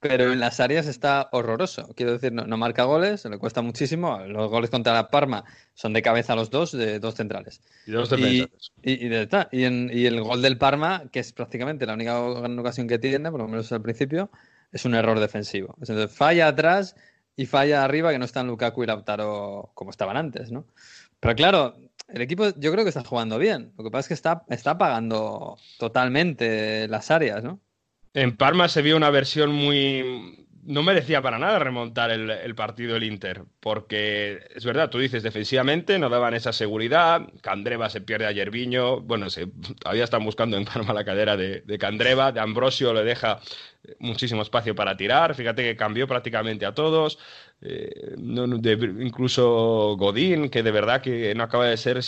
pero en las áreas está horroroso. Quiero decir, no, no marca goles, le cuesta muchísimo. Los goles contra la Parma son de cabeza los dos, de dos centrales. Y dos Y, defensas. y, y de- y en- y el gol del Parma, que es prácticamente la única gran ocasión que tiene, por lo menos al principio, es un error defensivo. Entonces falla atrás y falla arriba, que no están Lukaku y Lautaro como estaban antes, ¿no? Pero claro, el equipo yo creo que está jugando bien. Lo que pasa es que está, está apagando totalmente las áreas, ¿no? En Parma se vio una versión muy... No merecía para nada remontar el, el partido el Inter, porque es verdad, tú dices, defensivamente no daban esa seguridad, Candreva se pierde a Yerviño, bueno, se, todavía están buscando en Parma la cadera de, de Candreva, de Ambrosio le deja muchísimo espacio para tirar, fíjate que cambió prácticamente a todos, eh, incluso Godín, que de verdad que no acaba de ser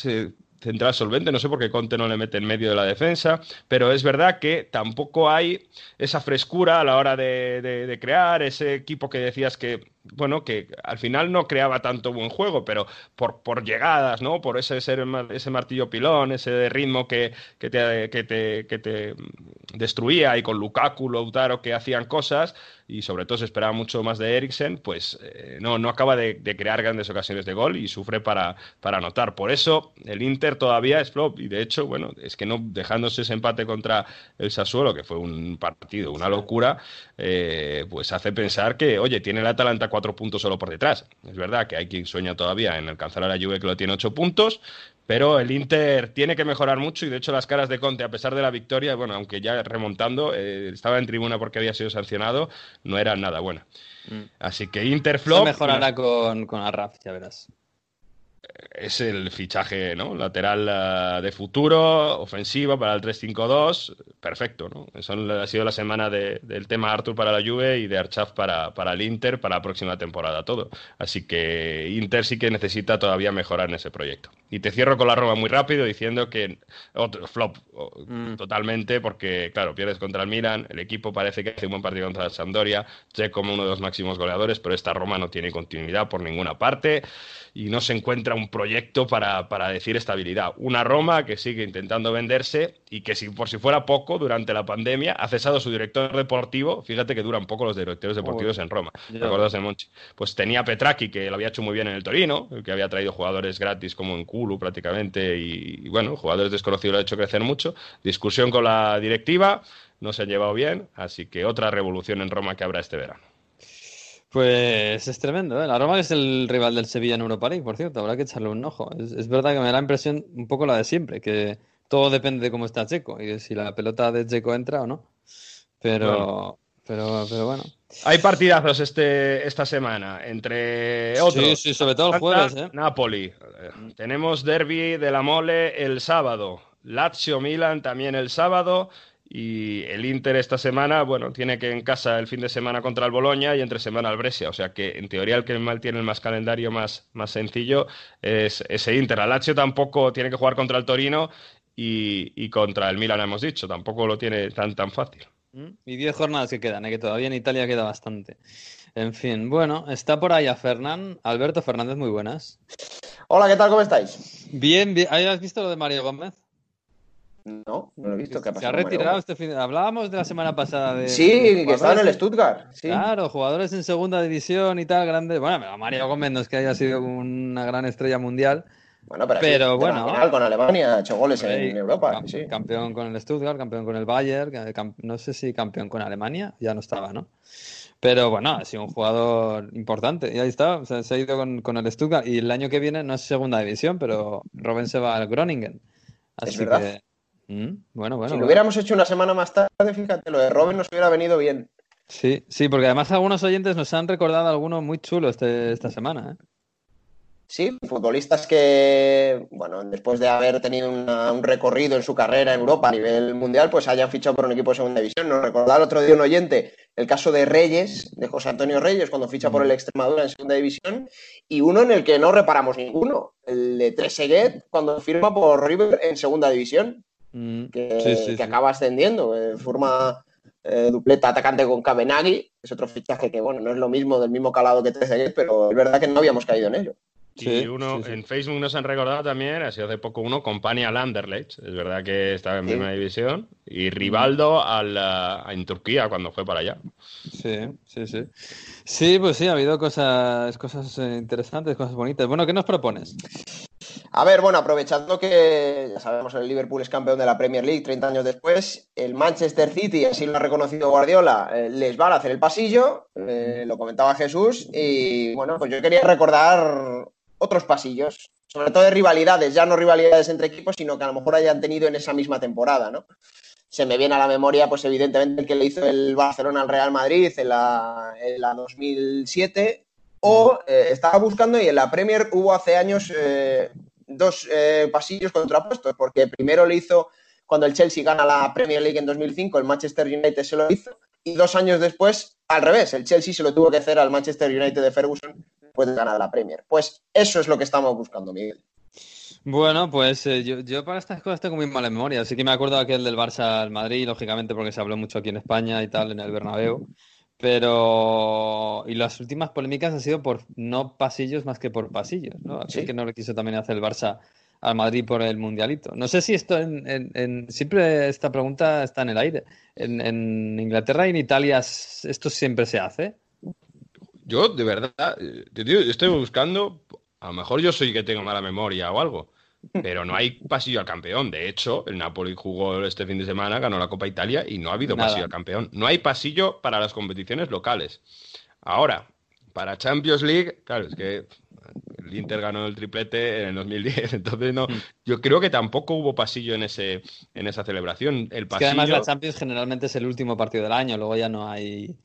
central solvente, no sé por qué Conte no le mete en medio de la defensa, pero es verdad que tampoco hay esa frescura a la hora de, de- crear, ese equipo que decías que, bueno, que al final no creaba tanto buen juego, pero por, por llegadas, ¿no? Por ese, ma- ese martillo pilón, ese ritmo que, que te, que, te, que te destruía y con Lukaku, Lautaro que hacían cosas y sobre todo se esperaba mucho más de Eriksen, pues eh, no, no acaba de, crear grandes ocasiones de gol y sufre para, para anotar. Por eso el Inter todavía es flop y de hecho, bueno, es que no dejándose ese empate contra el Sassuolo, que fue un partido, una locura, eh, pues hace pensar que, oye, tiene el Atalanta cuatro puntos solo por detrás. Es verdad que hay quien sueña todavía en alcanzar a la Juve que lo tiene ocho puntos, pero el Inter tiene que mejorar mucho y de hecho las caras de Conte, a pesar de la victoria, bueno, aunque ya remontando, eh, estaba en tribuna porque había sido sancionado, no eran nada buenas. Así que Inter Eso flop mejorará con, con Arraf, ya verás. Es el fichaje ¿no? lateral ah, de futuro, ofensiva para el 3-5-2, perfecto. ¿no? Eso ha sido la semana de- del tema Arthur para la Juve y de Archaf para, para el Inter para la próxima temporada todo. Así que Inter sí que necesita todavía mejorar en ese proyecto. Y te cierro con la Roma muy rápido diciendo que otro flop o- totalmente porque, claro, pierdes contra el Milan, el equipo parece que hace un buen partido contra el Sampdoria, Che como uno de los máximos goleadores, pero esta Roma no tiene continuidad por ninguna parte y no se encuentra un proyecto para, para decir estabilidad. Una Roma que sigue intentando venderse y que si por si fuera poco, durante la pandemia ha cesado su director deportivo, fíjate que duran poco los directores deportivos en Roma, ¿te acuerdas de Monchi? Pues tenía Petraki, que lo había hecho muy bien en el Torino, que había traído jugadores gratis como en Kulu prácticamente y, y, bueno, jugadores desconocidos lo ha hecho crecer mucho. Discusión con la directiva, no se han llevado bien, así que otra revolución en Roma que habrá este verano. Pues es tremendo, ¿eh? La Roma es el rival del Sevilla en Europa League, por cierto, habrá que echarle un ojo. Es, es verdad que me da la impresión un poco la de siempre, que todo depende de cómo está Checo y de si la pelota de Checo entra o no. Pero, Bueno. pero, pero bueno. Hay partidazos este, esta semana, entre otros. Sí, sí, sobre todo el jueves, ¿eh? Napoli. Tenemos derby de la Mole el sábado. Lazio Milan también el sábado. Y el Inter esta semana, bueno, tiene que en casa el fin de semana contra el Boloña y entre semana el Brescia. O sea que en teoría el que mal tiene el más calendario más, más sencillo es ese Inter. El Lazio tampoco tiene que jugar contra el Torino y, y contra el Milan, hemos dicho. Tampoco lo tiene tan, tan fácil. ¿Mm? Y 10 jornadas que quedan, ¿eh? que todavía en Italia queda bastante. En fin, bueno, está por ahí a Fernán. Alberto Fernández, muy buenas. Hola, ¿qué tal? ¿Cómo estáis? Bien, bien. ¿Has visto lo de Mario Gómez? No, no lo he visto. ¿Qué ha Se ha retirado este fin. Hablábamos de la semana pasada de. Sí, de que estaba en el Stuttgart. Sí. Claro, jugadores en segunda división y tal, grandes. Bueno, Mario Gómez no es que haya sido una gran estrella mundial. Bueno, pero, Pero bueno. Al final con Alemania ha hecho goles en Europa. sí. Campeón con el Stuttgart, campeón con el Bayern, no sé si campeón con Alemania, ya no estaba, ¿no? Pero bueno, ha sido un jugador importante y ahí está, o sea, se ha ido con, con el Stuttgart y el año que viene no es segunda división, pero Robben se va al Groningen. Así verdad. que, mm, bueno, bueno. si lo bueno. hubiéramos hecho una semana más tarde, fíjate, lo de Robin nos hubiera venido bien. Sí, sí, porque además algunos oyentes nos han recordado algunos muy chulos este- esta semana, ¿eh? Sí, futbolistas que, bueno, después de haber tenido una- un recorrido en su carrera en Europa a nivel mundial, pues hayan fichado por un equipo de segunda división. Nos recordaba el otro día un oyente el caso de Reyes, de José Antonio Reyes, cuando ficha por el Extremadura en segunda división, y uno en el que no reparamos ninguno, el de Treseguet, cuando firma por River en segunda división, Mm, que, sí, sí, que sí. acaba ascendiendo, eh, forma eh, dupleta atacante con Cabenagui, es otro fichaje que, bueno, no es lo mismo, del mismo calado que Trezeguet, pero es verdad que no habíamos caído en ello. Y uno en Facebook nos han recordado también, ha sido hace poco uno, Compania al Anderlecht, es verdad que estaba en Sí. primera división, y Rivaldo al, ah, en Turquía cuando fue para allá. Sí, sí, sí. Sí, pues sí, ha habido cosas, cosas eh, interesantes, cosas bonitas. Bueno, ¿qué nos propones? A ver, bueno, aprovechando que ya sabemos el Liverpool es campeón de la Premier League 30 años después, el Manchester City, así lo ha reconocido Guardiola, eh, les va a hacer el pasillo, eh, lo comentaba Jesús, y bueno, pues yo quería recordar otros pasillos, sobre todo de rivalidades, ya no rivalidades entre equipos, sino que a lo mejor hayan tenido en esa misma temporada, ¿no? Se me viene a la memoria, pues evidentemente el que le hizo el Barcelona al Real Madrid en la, en la 2007, o eh, estaba buscando y en la Premier hubo hace años dos eh, pasillos contrapuestos, porque primero le hizo cuando el Chelsea gana la Premier League en 2005, el Manchester United se lo hizo, y dos años después, al revés, el Chelsea se lo tuvo que hacer al Manchester United de Ferguson después de ganar la Premier. Pues eso es lo que estamos buscando, Miguel. Bueno, pues eh, yo, yo para estas cosas tengo muy mala memoria. Sí que me acuerdo aquel del Barça al Madrid, lógicamente porque se habló mucho aquí en España y tal, en el Bernabéu. Pero... Y las últimas polémicas han sido por no pasillos más que por pasillos, ¿no? Así Sí. que no le quiso también hacer el Barça al Madrid por el Mundialito. No sé si esto en, en- en- Siempre esta pregunta está en el aire. En, en Inglaterra y en Italia esto siempre se hace. Yo, de verdad, eh, te digo, estoy buscando, a lo mejor yo soy que tengo mala memoria o algo, pero no hay pasillo al campeón. De hecho, el Napoli jugó este fin de semana, ganó la Copa Italia y no ha habido Nada. pasillo al campeón. No hay pasillo para las competiciones locales. Ahora, para Champions League, claro, es que el Inter ganó el triplete en el 2010, entonces no, yo creo que tampoco hubo pasillo en ese en esa celebración. El Es que además pasillo la Champions generalmente es el último partido del año, luego ya no hay,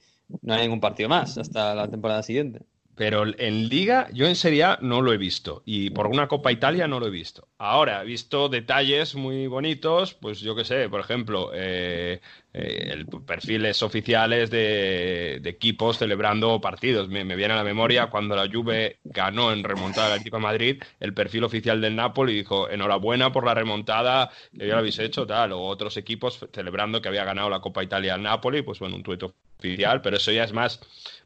no hay ningún partido más hasta la temporada siguiente. Pero en Liga, yo en Serie A no lo he visto. Y por una Copa Italia no lo he visto. Ahora, he visto detalles muy bonitos, pues yo qué sé, por ejemplo, eh, eh, el perfiles oficiales de, equipos celebrando partidos. Me, viene a la memoria cuando la Juve ganó en remontada al Atlético de Madrid, el perfil oficial del Napoli dijo, enhorabuena por la remontada que ya lo habéis hecho, tal. O otros equipos celebrando que había ganado la Copa Italia al Napoli, pues bueno, un tuit oficial, pero eso ya es más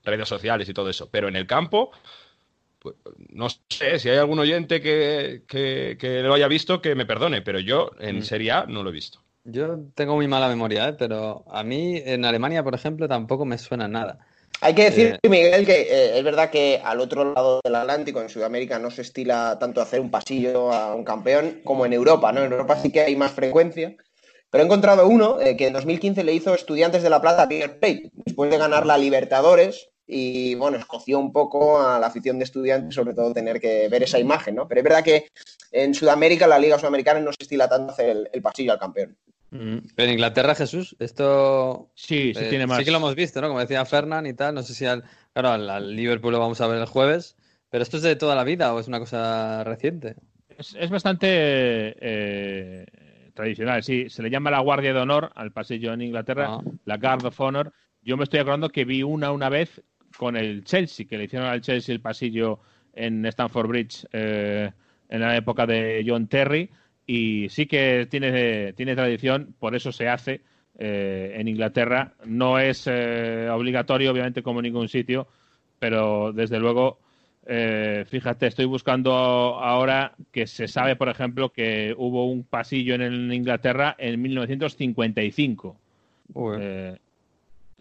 redes sociales y todo eso. Pero en el campo, pues, no sé, si hay algún oyente que, que, que lo haya visto, que me perdone, pero yo en Mm. Serie A no lo he visto. Yo tengo muy mala memoria, ¿eh? pero a mí en Alemania, por ejemplo, tampoco me suena nada. Hay que decir, Eh. Miguel, que eh, es verdad que al otro lado del Atlántico, en Sudamérica, no se estila tanto hacer un pasillo a un campeón como en Europa, ¿no? En Europa sí que hay más frecuencia. Pero he encontrado uno eh, que en 2015 le hizo Estudiantes de La Plata a River Plate, después de ganar la Libertadores, y bueno, escoció un poco a la afición de estudiantes, sobre todo tener que ver esa imagen, ¿no? Pero es verdad que en Sudamérica, la Liga Sudamericana, no se estila tanto hacer el, el pasillo al campeón. Mm. Pero en Inglaterra, Jesús, esto Sí, sí eh, tiene más. sí que lo hemos visto, ¿no? Como decía Fernán y tal, no sé si al, claro, al, al Liverpool lo vamos a ver el jueves, pero esto es de toda la vida o es una cosa reciente. Es, es bastante eh, tradicional, sí. Se le llama la Guardia de Honor al pasillo en Inglaterra, Ah. la Guard of Honor. Yo me estoy acordando que vi una una vez con el Chelsea, que le hicieron al Chelsea el pasillo en Stamford Bridge eh, en la época de John Terry. Y sí que tiene, tiene tradición, por eso se hace eh, en Inglaterra. No es eh, obligatorio, obviamente, como en ningún sitio, pero desde luego eh, fíjate, estoy buscando ahora que se sabe, por ejemplo, que hubo un pasillo en, en Inglaterra en 1955. Uy. Eh,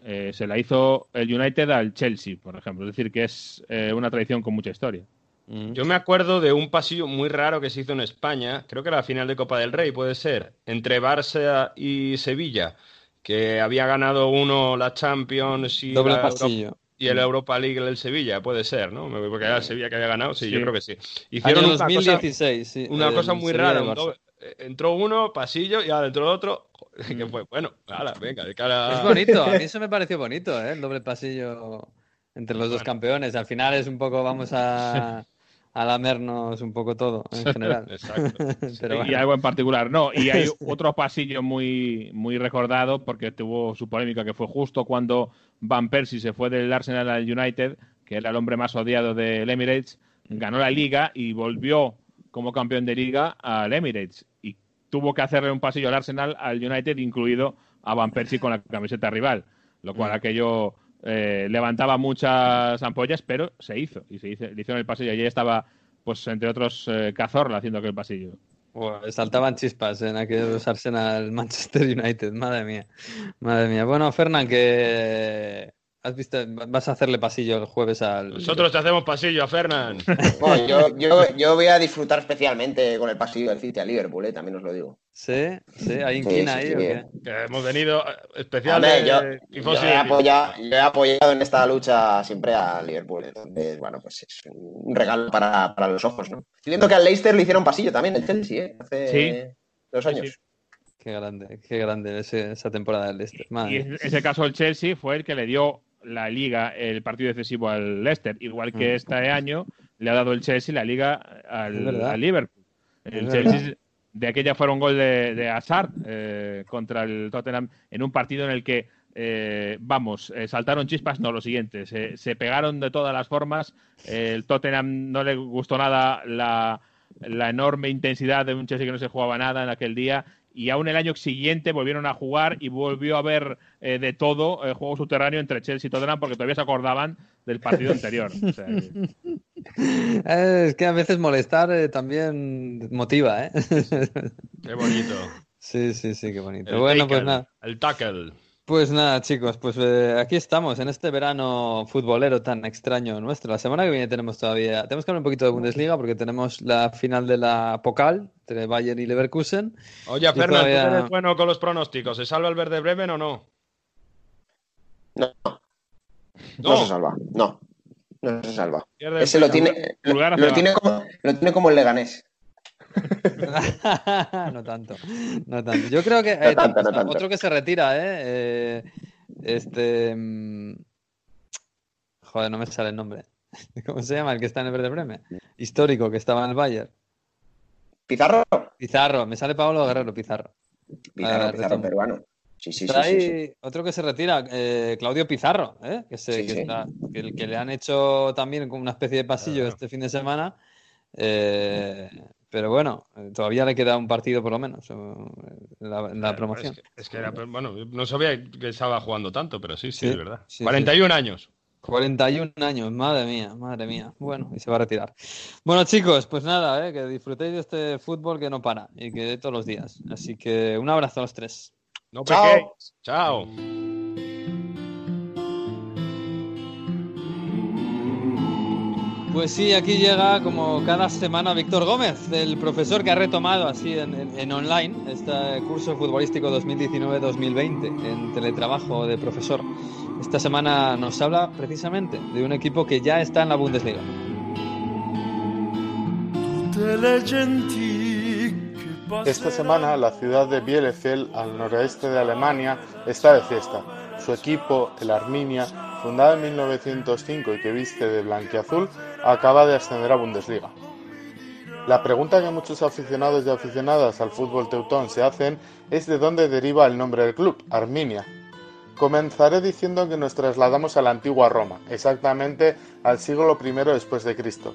eh, se la hizo el United al Chelsea, por ejemplo. Es decir, que es eh, una tradición con mucha historia. Mm. Yo me acuerdo de un pasillo muy raro que se hizo en España, creo que era la final de Copa del Rey, puede ser, entre Barça y Sevilla, que había ganado uno la Champions y, Doble la pasillo. Y el Europa League el Sevilla, puede ser, ¿no? Porque era el Sevilla que había ganado, sí, Sí. yo creo que sí. Año Hicieron una cosa, 2016, sí. una cosa muy Sevilla rara, un doble- eh, entró uno, pasillo, y ahora entró otro, que fue, bueno, ala, venga, de cara Es bonito, a mí eso me pareció bonito, ¿eh? El doble pasillo entre los dos campeones. Al final es un poco, vamos a, a lamernos un poco todo en general. Exacto. Y algo en particular, no. Y hay otro pasillo muy, muy recordado porque tuvo su polémica que fue justo cuando Van Persie se fue del Arsenal al United, que era el hombre más odiado del Emirates, ganó la liga y volvió como campeón de liga al Emirates. Y tuvo que hacerle un pasillo al Arsenal, al United, incluido a Van Persie con la camiseta rival, lo cual mm. aquello eh, levantaba muchas ampollas, pero se hizo, y se hizo, le hicieron el pasillo. Allí estaba, pues entre otros, eh, Cazorla haciendo aquel pasillo. Saltaban chispas en aquellos Arsenal Manchester United, madre mía, madre mía. Bueno, Fernán, que ¿Has visto? Vas a hacerle pasillo el jueves al. Nosotros te hacemos pasillo a Fernán. yo, voy a disfrutar especialmente con el pasillo del City a Liverpool, ¿eh? también os lo digo. Sí, sí, hay inquina ahí. Que hemos venido eh, especial. yo, he apoyado, en esta lucha siempre a Liverpool. Entonces, bueno, pues es un regalo para, los ojos, ¿no? Estoy viendo que al Leicester le hicieron pasillo también, el Chelsea, ¿eh? Hace dos años. Qué grande, qué grande esa temporada del Leicester. Y en ese caso el Chelsea fue el que le dio la liga el partido decisivo al Leicester, igual que mm. este año le ha dado el Chelsea la liga al, Liverpool. El Chelsea de aquella fue un gol de, de Hazard eh, contra el Tottenham en un partido en el que eh, vamos, eh, saltaron chispas, no, lo siguiente, se, pegaron de todas las formas, el Tottenham no le gustó nada la, la, enorme intensidad de un Chelsea que no se jugaba nada en aquel día y aún el año siguiente volvieron a jugar y volvió a haber eh, de todo el eh, juego subterráneo entre Chelsea y Tottenham porque todavía se acordaban del partido anterior. Es que a veces molestar eh, también motiva, ¿eh? Qué bonito. Sí, sí, sí, qué bonito. bueno, pues nada. El tackle. Pues nada, chicos, pues eh, aquí estamos en este verano futbolero tan extraño nuestro. La semana que viene tenemos todavía, tenemos que hablar un poquito de Bundesliga porque tenemos la final de la Pokal entre Bayern y Leverkusen. Oye, Fernando, ¿tú eres bueno con los pronósticos? ¿Se salva el Verde Bremen o no? No. No, se salva, no. No se salva. Ese lo tiene, lo, tiene como, lo tiene como el Leganés. no tanto, no tanto. Yo creo que eh, otro que se retira, ¿eh? ¿eh? Este. Mm, joder, no me sale el nombre. ¿Cómo se llama el que está en el Verde Breme? Histórico, que estaba en el Bayern. ¿Pizarro? Pizarro, me sale Pablo Guerrero, Pizarro. Pizarro, Pizarro peruano. Sí, sí, sí, Otro que se retira, eh, Claudio Pizarro, que, se, que, que, le han hecho también como una especie de pasillo este fin de semana. Eh, pero bueno, eh, todavía le queda un partido por lo menos en la, promoción. Es que, era, bueno, no sabía que estaba jugando tanto, pero sí, sí, de verdad. 41 años. 41 años, madre mía, madre mía. Bueno, y se va a retirar. Bueno, chicos, pues nada, eh, que disfrutéis de este fútbol que no para y que de todos los días. Así que un abrazo a los tres. No Chao. Chao. Pues sí, aquí llega como cada semana Víctor Gómez, el profesor que ha retomado así en, online este curso futbolístico 2019-2020 en teletrabajo de profesor. Esta semana nos habla precisamente de un equipo que ya está en la Bundesliga. Esta semana la ciudad de Bielefeld, al noroeste de Alemania, está de fiesta. Su equipo, el Arminia, fundado en 1905 y que viste de blanquiazul, acaba de ascender a Bundesliga. La pregunta que muchos aficionados y aficionadas al fútbol teutón se hacen es de dónde deriva el nombre del club, Arminia. Comenzaré diciendo que nos trasladamos a la antigua Roma, exactamente al siglo I después de Cristo.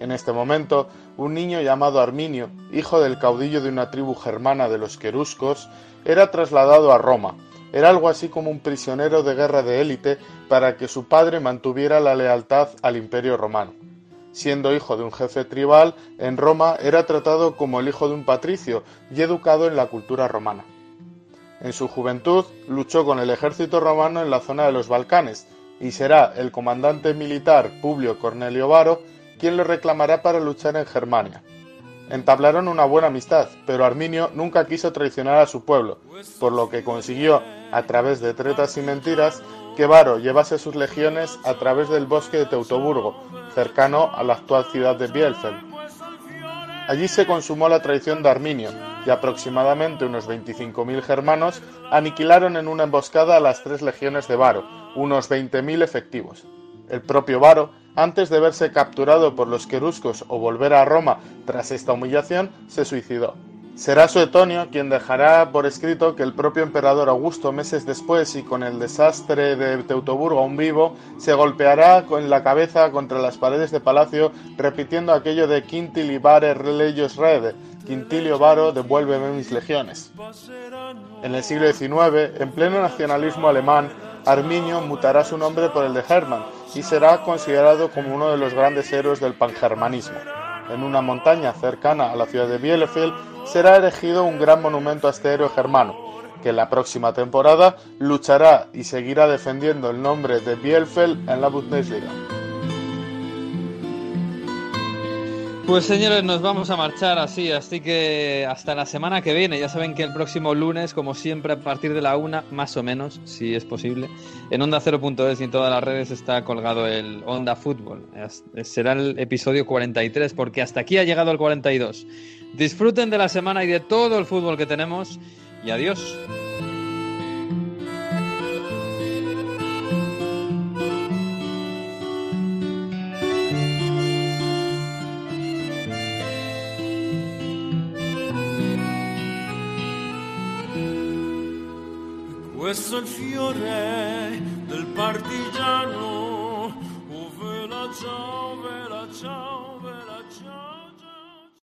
En este momento, un niño llamado Arminio, hijo del caudillo de una tribu germana de los queruscos, era trasladado a Roma, era algo así como un prisionero de guerra de élite para que su padre mantuviera la lealtad al imperio romano. Siendo hijo de un jefe tribal, en Roma era tratado como el hijo de un patricio y educado en la cultura romana. En su juventud luchó con el ejército romano en la zona de los Balcanes y será el comandante militar Publio Cornelio Varo quien lo reclamará para luchar en Germania. Entablaron una buena amistad, pero Arminio nunca quiso traicionar a su pueblo, por lo que consiguió, a través de tretas y mentiras, que Varo llevase sus legiones a través del bosque de Teutoburgo, cercano a la actual ciudad de Bielefeld. Allí se consumó la traición de Arminio, y aproximadamente unos 25.000 germanos aniquilaron en una emboscada a las tres legiones de Varo, unos 20.000 efectivos. El propio Varo antes de verse capturado por los queruscos o volver a Roma tras esta humillación, se suicidó. Será Suetonio quien dejará por escrito que el propio emperador Augusto meses después y con el desastre de Teutoburgo aún vivo, se golpeará con la cabeza contra las paredes de palacio repitiendo aquello de Quintili vare rede, Quintilio Varo devuélveme mis legiones. En el siglo XIX, en pleno nacionalismo alemán, Arminio mutará su nombre por el de Hermann y será considerado como uno de los grandes héroes del pangermanismo. En una montaña cercana a la ciudad de Bielefeld será erigido un gran monumento a este héroe germano, que la próxima temporada luchará y seguirá defendiendo el nombre de Bielefeld en la Bundesliga. Pues señores, nos vamos a marchar así, así que hasta la semana que viene. Ya saben que el próximo lunes, como siempre, a partir de la una, más o menos, si es posible, en Onda 0.es y en todas las redes está colgado el Onda Fútbol. Será el episodio 43, porque hasta aquí ha llegado el 42. Disfruten de la semana y de todo el fútbol que tenemos y adiós. presso il fiore del partigiano, ove la ciao, ve la ciao.